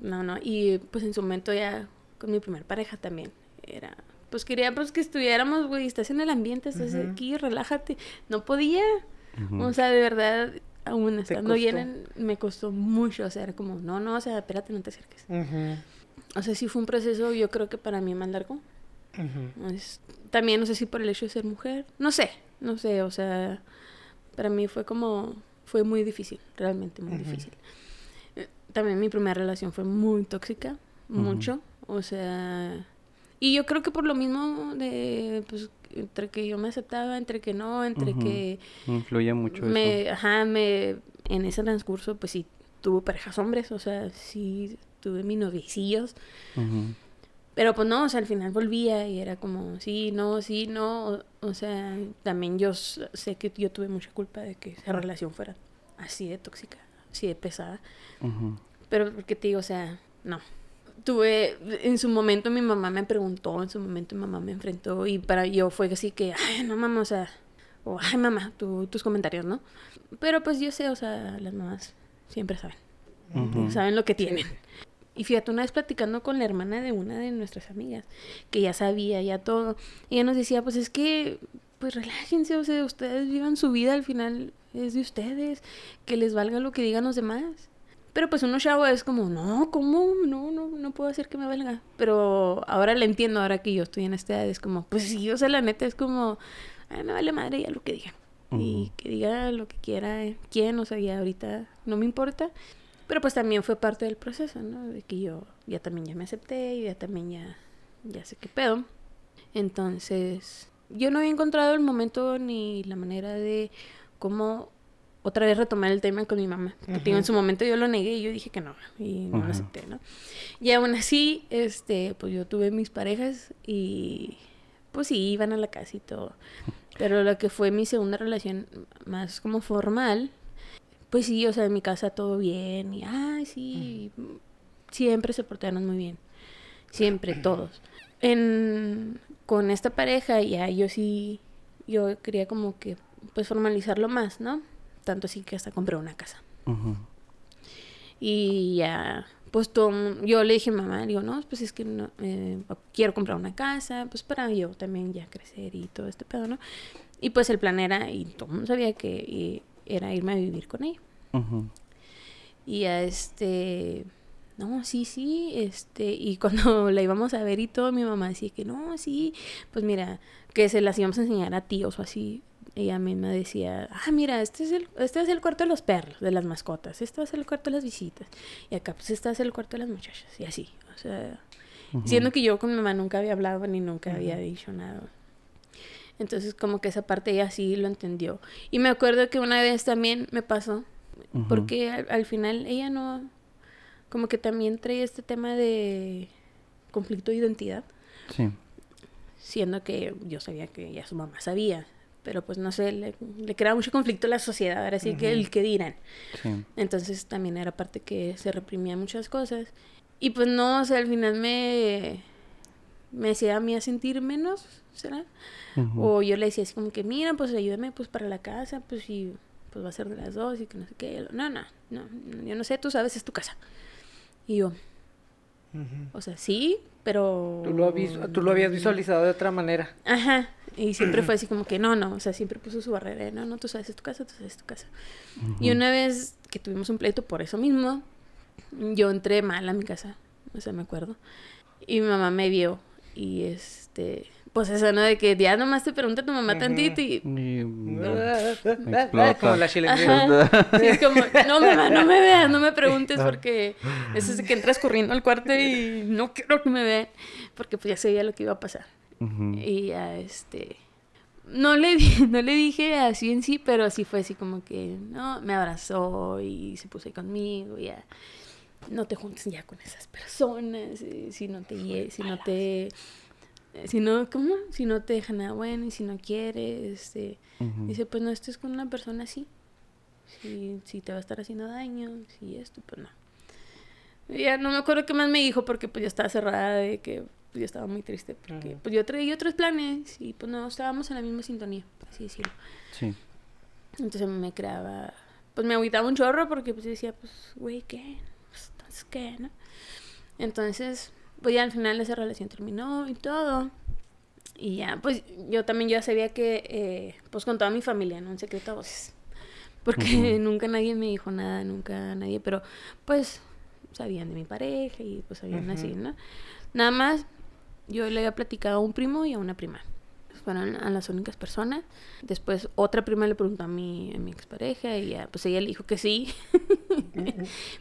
C: no, no. Y pues en su momento ya con mi primer pareja también era, pues quería pues que estuviéramos, güey, estás en el ambiente, estás aquí, relájate. No podía, o sea, de verdad, aún estando bien, en- me costó mucho, o sea, era como, no, no, o sea, espérate, no te acerques. O sea, sí fue un proceso, yo creo que para mí más largo. Es- también no sé si por el hecho de ser mujer, no sé, no sé, o sea, para mí fue como, fue muy difícil, realmente muy difícil. Eh, También mi primera relación fue muy tóxica, mucho, o sea, y yo creo que por lo mismo de, pues, entre que yo me aceptaba, entre que no, entre que
B: Influye mucho
C: me,
B: eso.
C: ajá, me, en ese transcurso, pues sí, tuve parejas hombres, o sea, sí, tuve mis noviecillos,
B: Ujú.
C: pero pues no, o sea, al final volvía y era como, sí, no, sí, no. O, o sea, también yo sé que yo tuve mucha culpa de que esa relación fuera así de tóxica, así de pesada. Pero porque te digo, o sea, no. Tuve, en su momento mi mamá me preguntó, en su momento mi mamá me enfrentó y para yo fue así que, ay, no mamá, o sea, o ay mamá, tú- tus comentarios, ¿no? Pero pues yo sé, o sea, las mamás siempre saben saben lo que tienen. Y fíjate, una vez platicando con la hermana de una de nuestras amigas, que ya sabía ya todo, ella nos decía, pues es que, pues relájense, o sea, ustedes vivan su vida, al final es de ustedes, que les valga lo que digan los demás. Pero pues uno chavo es como, no, ¿cómo? No, no, no puedo hacer que me valga. Pero ahora le entiendo, ahora que yo estoy en esta edad, es como, pues sí, o sea, la neta es como, "Ay, me vale madre ya lo que digan. Y que diga lo que quiera, eh, quién, o sea, ya ahorita no me importa. Pero pues también fue parte del proceso, ¿no? De que yo ya también ya me acepté y ya también ya, ya sé qué pedo. Entonces, yo no había encontrado el momento ni la manera de cómo otra vez retomar el tema con mi mamá. Que digo, en su momento yo lo negué y yo dije que no, y no lo acepté, ¿no? Y aún así, este, pues yo tuve mis parejas y pues sí, iban a la casa y todo. Pero lo que fue mi segunda relación más como formal, pues sí, o sea, en mi casa todo bien y, ay, sí, siempre se portaron muy bien. Siempre, todos. En, con esta pareja ya yo sí, yo quería como que, pues formalizarlo más, ¿no? Tanto así que hasta compré una casa. Y ya, pues todo, yo le dije a mamá, digo, no, pues es que no, eh, quiero comprar una casa, pues para yo también ya crecer y todo este pedo, ¿no? Y pues el plan era, y todo el mundo sabía que y era irme a vivir con ella. Y a este, no, sí, sí, este, y (laughs) cuando la íbamos a ver y todo, mi mamá decía que no, sí, pues mira, que se las íbamos a enseñar a tíos o así. Ella misma decía, ah, mira, este es el, este es el cuarto de los perros, de las mascotas, este va a ser el cuarto de las visitas, y acá pues este va a ser el cuarto de las muchachas, y así, o sea, siendo que yo con mi mamá nunca había hablado ni nunca había dicho nada. Entonces como que esa parte ella sí lo entendió. Y me acuerdo que una vez también me pasó, porque al, al final ella no, como que también trae este tema de conflicto de identidad,
B: Sí.
C: siendo que yo sabía que ya su mamá sabía, pero pues no sé, le, le crea mucho conflicto a la sociedad, ahora sí que el que dirán.
B: Sí.
C: Entonces también era parte que se reprimía muchas cosas. Y pues no, o sea, al final me, me hacía a mí a sentir menos, ¿será? O yo le decía así como que, mira, pues ayúdame pues para la casa, pues y pues va a ser de las dos y que no sé qué. No, no, no, yo no sé, tú sabes, es tu casa. Y yo,
D: Ujú.
C: o sea, sí, pero...
D: Tú lo, tú lo habías visualizado de otra manera.
C: Ajá, y siempre fue (clears throat) así como que no, no, o sea, siempre puso su barrera, de, no, no, tú sabes, es tu casa, tú sabes, es tu casa. Y una vez que tuvimos un pleito por eso mismo, yo entré mal a mi casa, o sea, me acuerdo, y mi mamá me vio, y este, pues eso, ¿no? De que ya nomás te pregunta tu mamá
D: Ujú.
C: tantito y...
B: Y, (laughs)
D: Explota. Como la chilindrina.
C: Ajá. Sí, es como, no mamá, no me veas, no me preguntes porque eso es de que entras corriendo al cuarto y no quiero que me vean, porque pues ya sabía lo que iba a pasar. Y ya, este. No le, (laughs) no le dije así en sí, pero sí fue así como que, no, me abrazó y se puso ahí conmigo, ya. No te juntes ya con esas personas, eh, si no te, si no te, eh, si no, ¿cómo? Si no te deja nada bueno y si no quieres, este, dice, pues no estés con una persona así. si, si te va a estar haciendo daño, si esto, pues no. Y Ya no me acuerdo qué más me dijo porque pues yo estaba cerrada de que pues, yo estaba muy triste porque pues yo traía otros planes y pues no estábamos en la misma sintonía, así decirlo.
B: Sí.
C: Entonces me creaba, pues me agüitaba un chorro porque pues yo decía, pues, güey, ¿qué? Pues, entonces, ¿qué, no? Entonces, pues ya al final esa relación terminó y todo. Y ya, pues yo también ya sabía que, eh, pues con toda mi familia, ¿no? Un secreto a voces. Porque (laughs) nunca nadie me dijo nada, nunca nadie, pero pues sabían de mi pareja y pues sabían así. ¿no? Nada más, yo le había platicado a un primo y a una prima. Fueron a las únicas personas. Después otra prima le preguntó a mi, a mi expareja y ya, pues ella le dijo que sí. (laughs)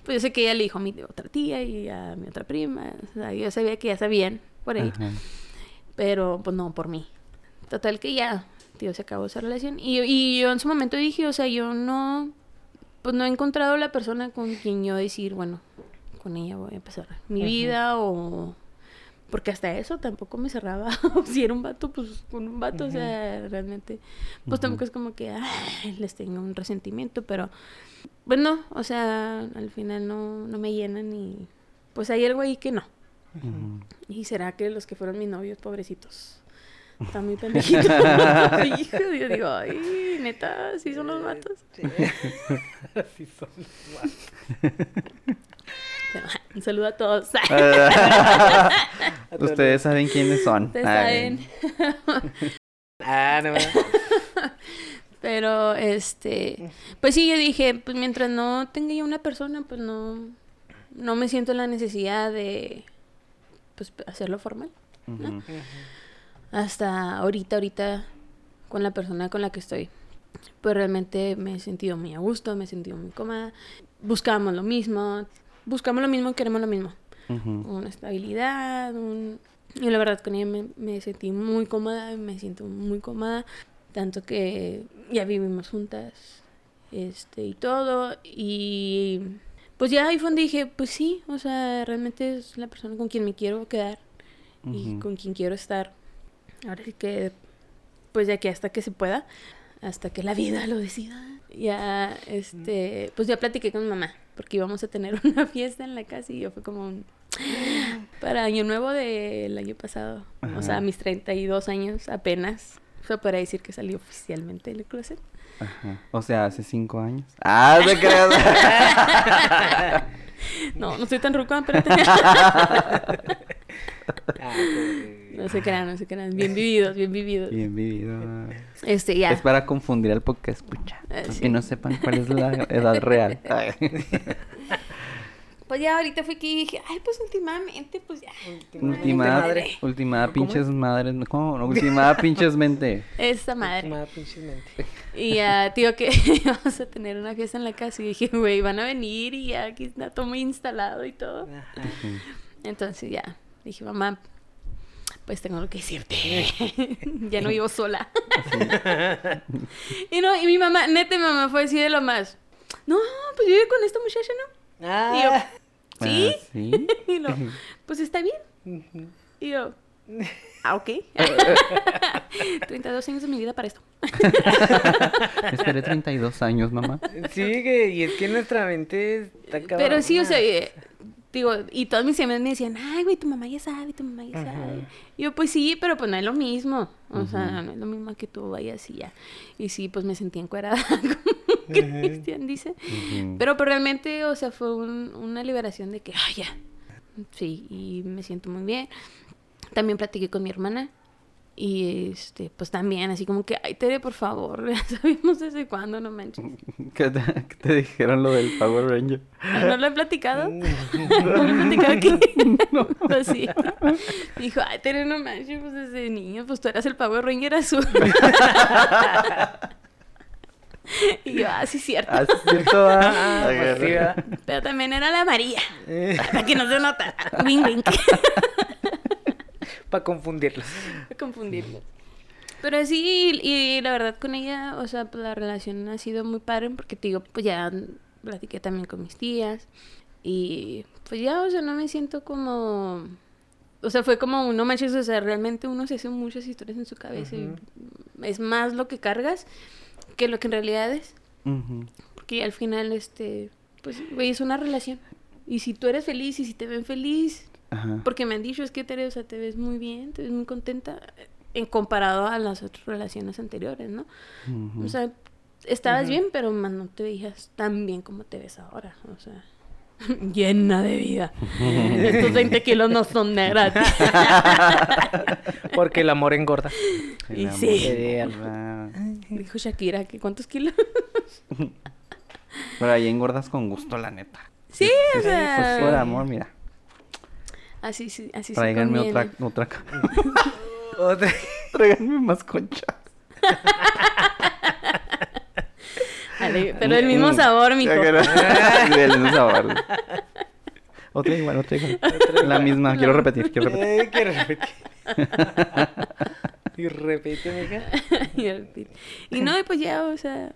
C: pues yo sé que ella le dijo a mi otra tía y a mi otra prima. O sea, yo sabía que ya sabían por ahí.
B: Ajá.
C: Pero pues no, por mí. Total que ya, tío, se acabó esa relación. Y, y yo en su momento dije, o sea, yo no, pues no he encontrado la persona con quien yo decir, bueno, con ella voy a empezar mi vida o... Porque hasta eso tampoco me cerraba. (laughs) si era un vato, pues con un vato, o sea, realmente, pues tampoco es como que ay, les tengo un resentimiento, pero bueno, o sea, al final no, no me llenan y pues hay algo ahí que no. ¿Y será que los que fueron mis novios, pobrecitos? Están muy pendejitos. (laughs) (laughs) Hijo, yo digo, ay, neta, sí son los vatos.
D: Así son los vatos.
C: Pero, un saludo (laughs) a todos.
B: Ustedes saben quiénes son.
C: Ustedes
B: Ay.
C: saben.
D: Ah, no. (laughs)
C: Pero, este, pues sí, yo dije, pues mientras no tenga yo una persona, pues no, no me siento la necesidad de, pues, hacerlo formal. Hasta ahorita, ahorita con la persona con la que estoy. Pues realmente me he sentido muy a gusto, me he sentido muy cómoda. Buscamos lo mismo, buscamos lo mismo, queremos lo mismo. Una estabilidad, un... Y la verdad con ella me, me sentí muy cómoda, me siento muy cómoda. Tanto que ya vivimos juntas, este, y todo. Y pues ya ahí fue donde dije, pues sí, o sea, realmente es la persona con quien me quiero quedar y con quien quiero estar. Ahora sí que, pues de aquí hasta que se pueda, hasta que la vida lo decida. Ya, este, pues ya platiqué con mi mamá, porque íbamos a tener (laughs) una fiesta en la casa y yo fue como un... Para Año Nuevo del año pasado, o sea, mis 32 años apenas, fue para decir que salí oficialmente del closet.
B: Ajá. O sea, hace cinco años. Ah, te (laughs) creas.
C: No, no soy tan ruca, espérate. (laughs)
D: Ah, pobre.
C: No se crean, no se crean. Bien (laughs) vividos, bien vividos.
B: Bien vivido.
C: Este, ya.
B: Es para confundir al podcast escucha.
C: Eh, sí.
B: Que no sepan cuál es la edad real. (laughs)
C: Pues ya ahorita fui aquí y dije, ay, pues últimamente, pues ya.
B: Ultimada,
C: madre.
B: ultimada
D: ¿Cómo
B: pinches madres. ¿Cómo? No, ultimada (laughs) pinches mente.
C: Esta madre.
D: Última pinche mente.
C: Y ya, tío, que vamos a tener una fiesta en la casa. Y dije, güey, van a venir y ya aquí está todo muy instalado y todo.
D: Ajá.
C: Entonces ya, dije, mamá, pues tengo lo que decirte. (laughs) ya no vivo sola. (laughs) y no, y mi mamá, neta, mi mamá fue así de lo más. No, pues vive con esta muchacha, ¿no? Y yo,
D: Ah.
C: ¿sí?
B: Ah, sí. (laughs)
C: Y lo, pues está bien. Y yo, ah, ok. 32 años de mi vida para esto.
B: Esperé 32 años, mamá.
D: Sí, que, y es que nuestra mente está
C: Pero sí, o sea, eh, digo, y todos mis amigos me decían, ay, güey, tu mamá ya sabe, tu mamá ya
D: Ajá.
C: sabe. Y yo, pues sí, pero pues no es lo mismo. O sea, no es lo mismo que tú vayas y ya. Y sí, pues me sentí encuerada, (laughs) como Cristian dice.
B: Ujú.
C: Pero pues realmente, o sea, fue un- una liberación de que, ay, ya. Sí, y me siento muy bien. También platiqué con mi hermana. Y este, pues también, así como que, ay, Tere, por favor, (laughs) ya sabemos desde cuándo, no manches. (laughs)
B: ¿Qué te, qué te dijeron lo del Power Ranger?
C: ¿No lo he platicado? (laughs) ¿No lo he platicado aquí? Pues sí. Dijo, ay, Tere, no manches, pues desde niño, pues tú eras el Power Ranger azul. y yo, ah, sí, cierto.
B: Ah, sí, cierto. ah.
D: Ah, pues.
C: Pero también era la María.
D: Eh,
C: Para que no se nota. Wing, wing.
D: Para confundirlos.
C: confundirlo. Pero sí, y, y la verdad con ella, o sea, pues la relación ha sido muy padre porque te digo, pues ya platiqué también con mis tías y pues ya, o sea, no me siento como... O sea, fue como, no manches, o sea, realmente uno se hace muchas historias en su cabeza y es más lo que cargas que lo que en realidad es.
B: Ujú.
C: Que al final, este, pues, güey, es una relación. Y si tú eres feliz y si te ven feliz,
B: Ajá.
C: porque me han dicho, es que Tere, o sea, te ves muy bien, te ves muy contenta, eh, en comparado a las otras relaciones anteriores, ¿no? O sea, estabas bien, pero más no te veías tan bien como te ves ahora. O sea, (laughs) llena de vida. (laughs) Estos 20 kilos no son de gratis. (laughs)
D: Porque el amor engorda.
B: El
C: y
B: amor
C: sí. Dijo Shakira, que ¿cuántos kilos?
B: Pero ahí engordas con gusto, la neta.
C: sí, o
B: Pues
C: sea.
B: por amor, mira.
C: Así, sí, así
B: Tráiganme otra, (laughs) (laughs) otra. Tráiganme más concha. (laughs)
C: Ale, Pero el mismo sabor, mijo.
B: Sí, del mismo sabor. Otra igual, otra igual. La misma, quiero repetir, quiero repetir.
D: Eh, quiero repetir. y repite, mija.
C: y, el pit. Y no, y pues ya, o sea,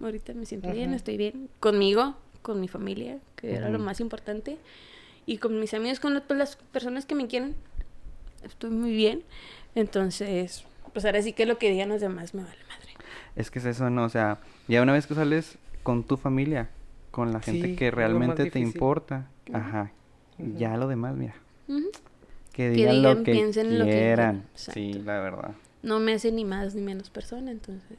C: ahorita me siento bien, estoy bien. Conmigo, con mi familia, que era lo más importante. Y con mis amigos, con pues, las personas que me quieren. Estoy muy bien. Entonces, pues ahora sí que lo que digan los demás me vale madre.
B: Es que es eso, ¿no? O sea, ya una vez que sales con tu familia, con la gente
D: Sí,
B: que realmente te importa, ajá, ya lo demás, mira,
C: Ujú.
B: que
C: Que
B: digan,
C: digan,
B: lo que
C: piensen lo que
B: quieran. sí, la verdad.
C: No me hace ni más ni menos persona, entonces.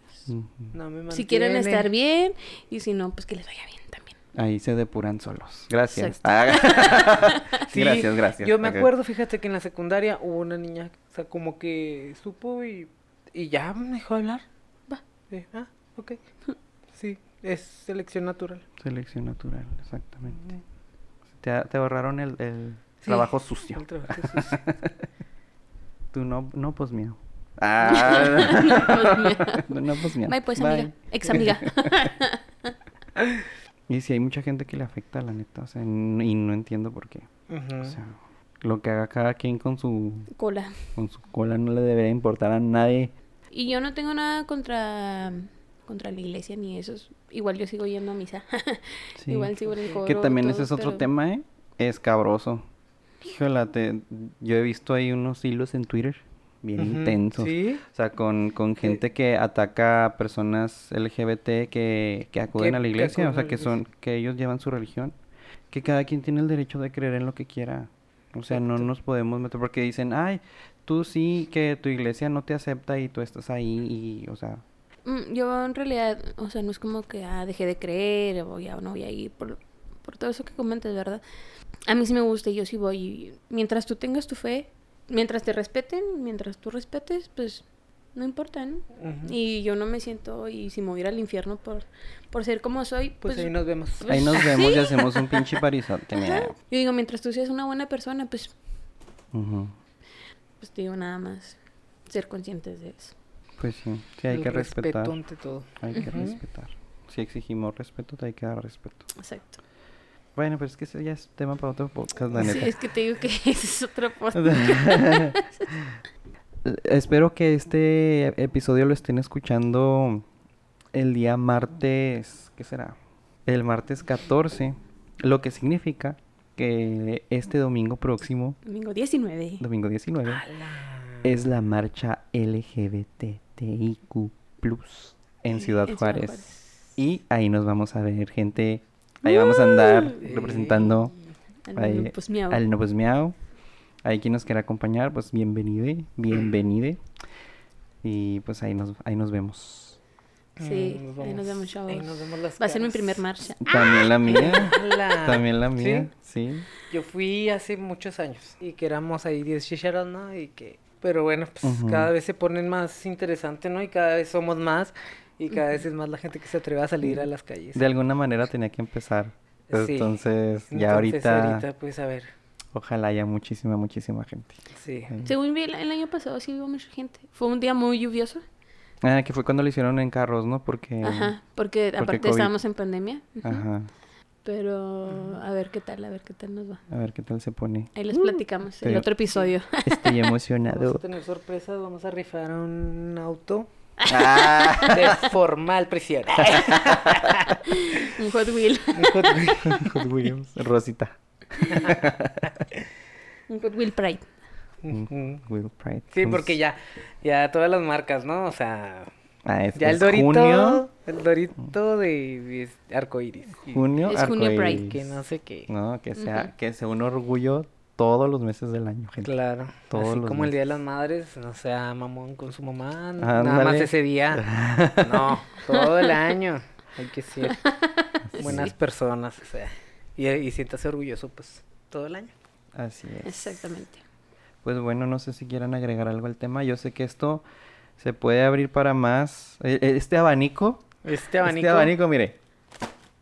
D: No me
C: Si quieren estar bien y si no, pues que les vaya bien también.
B: Ahí se depuran solos. Gracias. Ah, (laughs) (laughs)
D: Sí,
B: gracias, gracias.
D: Yo me acuerdo, fíjate que en la secundaria hubo una niña, o sea, como que supo y, y ya me dejó hablar.
C: Va.
D: Sí, ah, ok. Sí, es selección natural.
B: Selección natural, exactamente. Te, te ahorraron el, el
D: Sí,
B: trabajo sucio.
D: el trabajo sucio. (laughs)
B: Tú no, no, pues miau. Ah,
C: Pues, mira.
B: no, pues miau.
C: Bye, pues,
B: Bye.
C: amiga. Ex amiga.
B: Y sí, hay mucha gente que le afecta, la neta, o sea, y no entiendo por qué. O sea, lo que haga cada quien con su,
C: Cola.
B: con su cola no le debería importar a nadie.
C: Y yo no tengo nada contra contra la iglesia ni eso. Igual yo sigo yendo a misa. (laughs)
B: Sí.
C: Igual sigo en el coro.
B: Que también
C: todo,
B: ese es otro
C: pero-
B: tema, ¿eh? Escabroso. Híjole, te- yo he visto ahí unos hilos en Twitter bien
D: Ujú,
B: intensos.
D: Sí.
B: O sea, con, con gente que ataca a personas LGBT que, que acuden a la iglesia, o sea, que son, que ellos llevan su religión, que cada quien tiene el derecho de creer en lo que quiera. O sea, no nos podemos meter porque dicen, ay, tú sí que tu iglesia no te acepta y tú estás ahí y, o sea,
C: Mm, Yo en realidad, o sea, no es como que ah, dejé de creer o ya no voy a ir por, por todo eso que comentas, ¿verdad? A mí sí me gusta y yo sí voy. y mientras tú tengas tu fe, mientras te respeten, mientras tú respetes, pues no importa, ¿no? Y yo no me siento, y si me voy a ir al infierno por, por ser como soy,
D: Pues,
C: pues,
D: ahí nos vemos.
C: pues,
B: ahí nos (laughs) vemos y hacemos un pinche parizote.
C: Yo digo, mientras tú seas una buena persona, pues, pues te digo nada más ser conscientes de eso.
B: Pues sí, sí hay
D: El
B: que respetar.
D: respeto ante todo.
B: Hay que respetar. Si exigimos respeto, te hay que dar respeto.
C: Exacto.
B: Bueno, pero es que ese ya es tema para otro podcast, la
C: Sí, es que te digo que (laughs) ese es otro post. (laughs)
B: Espero que este episodio lo estén escuchando el día martes, ¿qué será? El martes 14, lo que significa que este domingo próximo,
C: Domingo 19.
B: domingo 19, es la marcha LGBTIQ en Ciudad
C: En Ciudad
B: Juárez.
C: Juárez.
B: Y ahí nos vamos a ver, gente. Ahí vamos a andar representando
C: Al
B: ahí
C: pues, miau.
B: al No Pues Miau. Ahí quien nos quiera acompañar, pues bienvenide, bienvenide. Y pues ahí nos, ahí nos vemos.
C: Sí,
D: Mm,
C: ahí nos vemos,
D: Ahí
C: chavos.
D: nos vemos las
C: Va a ser mi
D: caras.
C: primer marcha. (laughs)
B: También la mía. (laughs) También la mía,
D: ¿Sí?
B: sí.
D: Yo fui hace muchos años y que éramos ahí 10 chicharos, ¿no? Y que... Pero bueno, pues
B: Ujú.
D: cada vez se ponen más interesante, ¿no? Y cada vez somos más y cada vez es más la gente que se atreve a salir a las calles.
B: De alguna manera tenía que empezar.
D: Sí.
B: Entonces, ya
D: Entonces,
B: ahorita,
D: ahorita, pues a ver,
B: ojalá haya muchísima, muchísima gente.
D: sí.
B: Sí.
C: Según vi el, el año pasado, sí hubo mucha gente. Fue un día muy lluvioso.
B: Ah, que fue cuando lo hicieron en carros, ¿no? Porque...
C: Ajá, porque aparte
B: COVID.
C: estábamos en pandemia.
B: Ajá.
C: Pero a ver qué tal, a ver qué tal nos va.
B: A ver qué tal se pone.
C: Ahí les platicamos el
B: pero-
C: otro episodio.
B: Estoy (laughs)
D: Vamos
B: emocionado.
D: a tener sorpresas, vamos a rifar un auto
B: Ah,
D: de formal prisión.
C: un Hot Wheel.
D: Un Hot Wheel.
B: Hot Williams. Rosita.
C: un Hot Wheel Pride.
B: Will Pride.
D: Sí,
B: Unos-
D: porque ya, ya todas las marcas, ¿no? O sea,
B: Ah, es,
D: Ya el dorito,
B: junio.
D: el dorito de, de arcoíris. Y
B: Junio,
C: Es junio Pride.
B: arcoíris.
D: Que no sé qué.
B: No, que sea, que sea un orgullo todos los meses del año, gente.
D: Claro.
B: Todos
D: Así
B: los
D: como el. Día de las Madres, no sea mamón con su mamá, nada más ese día. (laughs) No, todo el año. Hay que ser (laughs) buenas personas, o sea. Y, y siéntase orgulloso, pues, todo el año.
B: Así es.
C: Exactamente.
B: Pues bueno, no sé si quieran agregar algo al tema. Yo sé que esto se puede abrir para más. E- e- Este abanico.
D: Este abanico.
B: Este abanico, mire.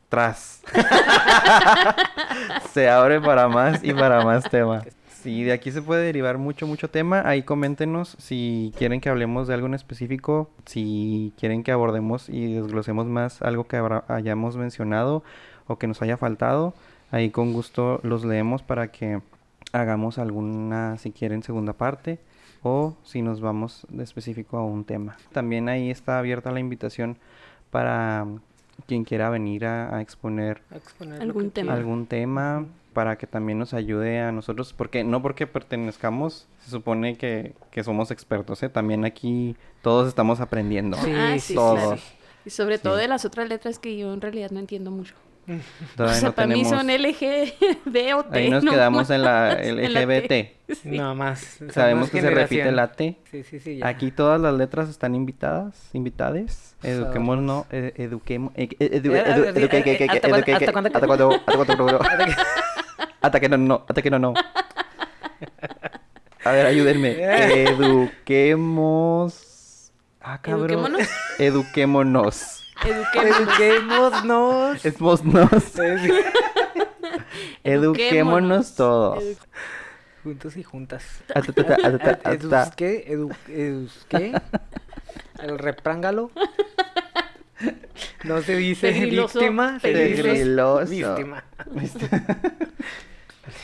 B: Tras. (laughs) se abre para más y para más tema. Sí, de aquí se puede derivar mucho, mucho tema. Ahí coméntenos si quieren que hablemos de algo en específico, si quieren que abordemos y desglosemos más algo que hayamos mencionado o que nos haya faltado. Ahí con gusto los leemos para que hagamos alguna, si quieren, segunda parte o si nos vamos de específico a un tema. También ahí está abierta la invitación para quien quiera venir a, a exponer
D: A exponer lo
C: Algún tema.
B: algún tema para que también nos ayude a nosotros, porque no porque pertenezcamos, se supone que, que somos expertos, ¿eh? También aquí todos estamos aprendiendo.
D: Sí,
C: Ah,
D: sí,
B: todos.
C: claro. Y sobre todo de las otras letras que yo en realidad no entiendo mucho.
B: Todavía
C: o sea,
B: no
C: para mí son LG, B o T.
B: Ahí nos
C: no
B: quedamos
C: más.
B: en la
C: En la
B: LGBT.
D: Más.
B: Sabemos que se repite la T.
D: Sí, sí, sí. ya.
B: Aquí todas las letras están invitadas, invitades. Eduquémonos, eduquemos, edu- edu- eduque- que- que-
D: ¿hasta cuándo-
B: eduque-
D: hasta
B: que-
D: cuándo-
B: hasta cuándo- hasta cuándo- hasta que no, no, hasta que no, no. A ver, ayúdenme. (laughs) Eduquemos. Ah, cabrón.
C: Eduquémonos.
B: Eduquémonos.
C: Eduquémonos.
D: Eduquémonos.
B: Eduquémonos. Todos.
C: Edu-
D: Juntos y juntas.
B: Atata, atata, atata.
D: ¿Edusqué? Edu, ¿Edusqué? El reprángalo. No se dice
C: Pegriloso,
D: víctima, se dice víctima. (laughs)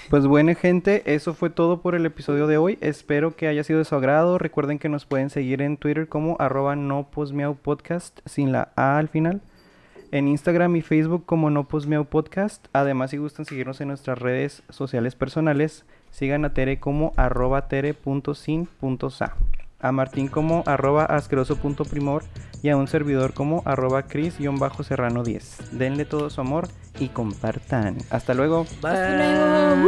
B: Pues bueno, gente, eso fue todo por el episodio de hoy. Espero que haya sido de su agrado. Recuerden que nos pueden seguir en Twitter como arroba no podcast sin la A al final. En Instagram y Facebook como no podcast. Además, si gustan seguirnos en nuestras redes sociales personales, sigan a Tere como arroba tere.sin.sa. A Martín como arroba asqueroso.primor y a un servidor como arroba cris-serrano 10. Denle todo su amor y compartan. Hasta luego.
C: Hasta luego.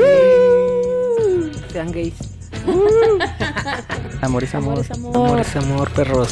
D: Sean gays.
B: Amor es amor.
C: Amor es amor.
D: Amor es amor, perros.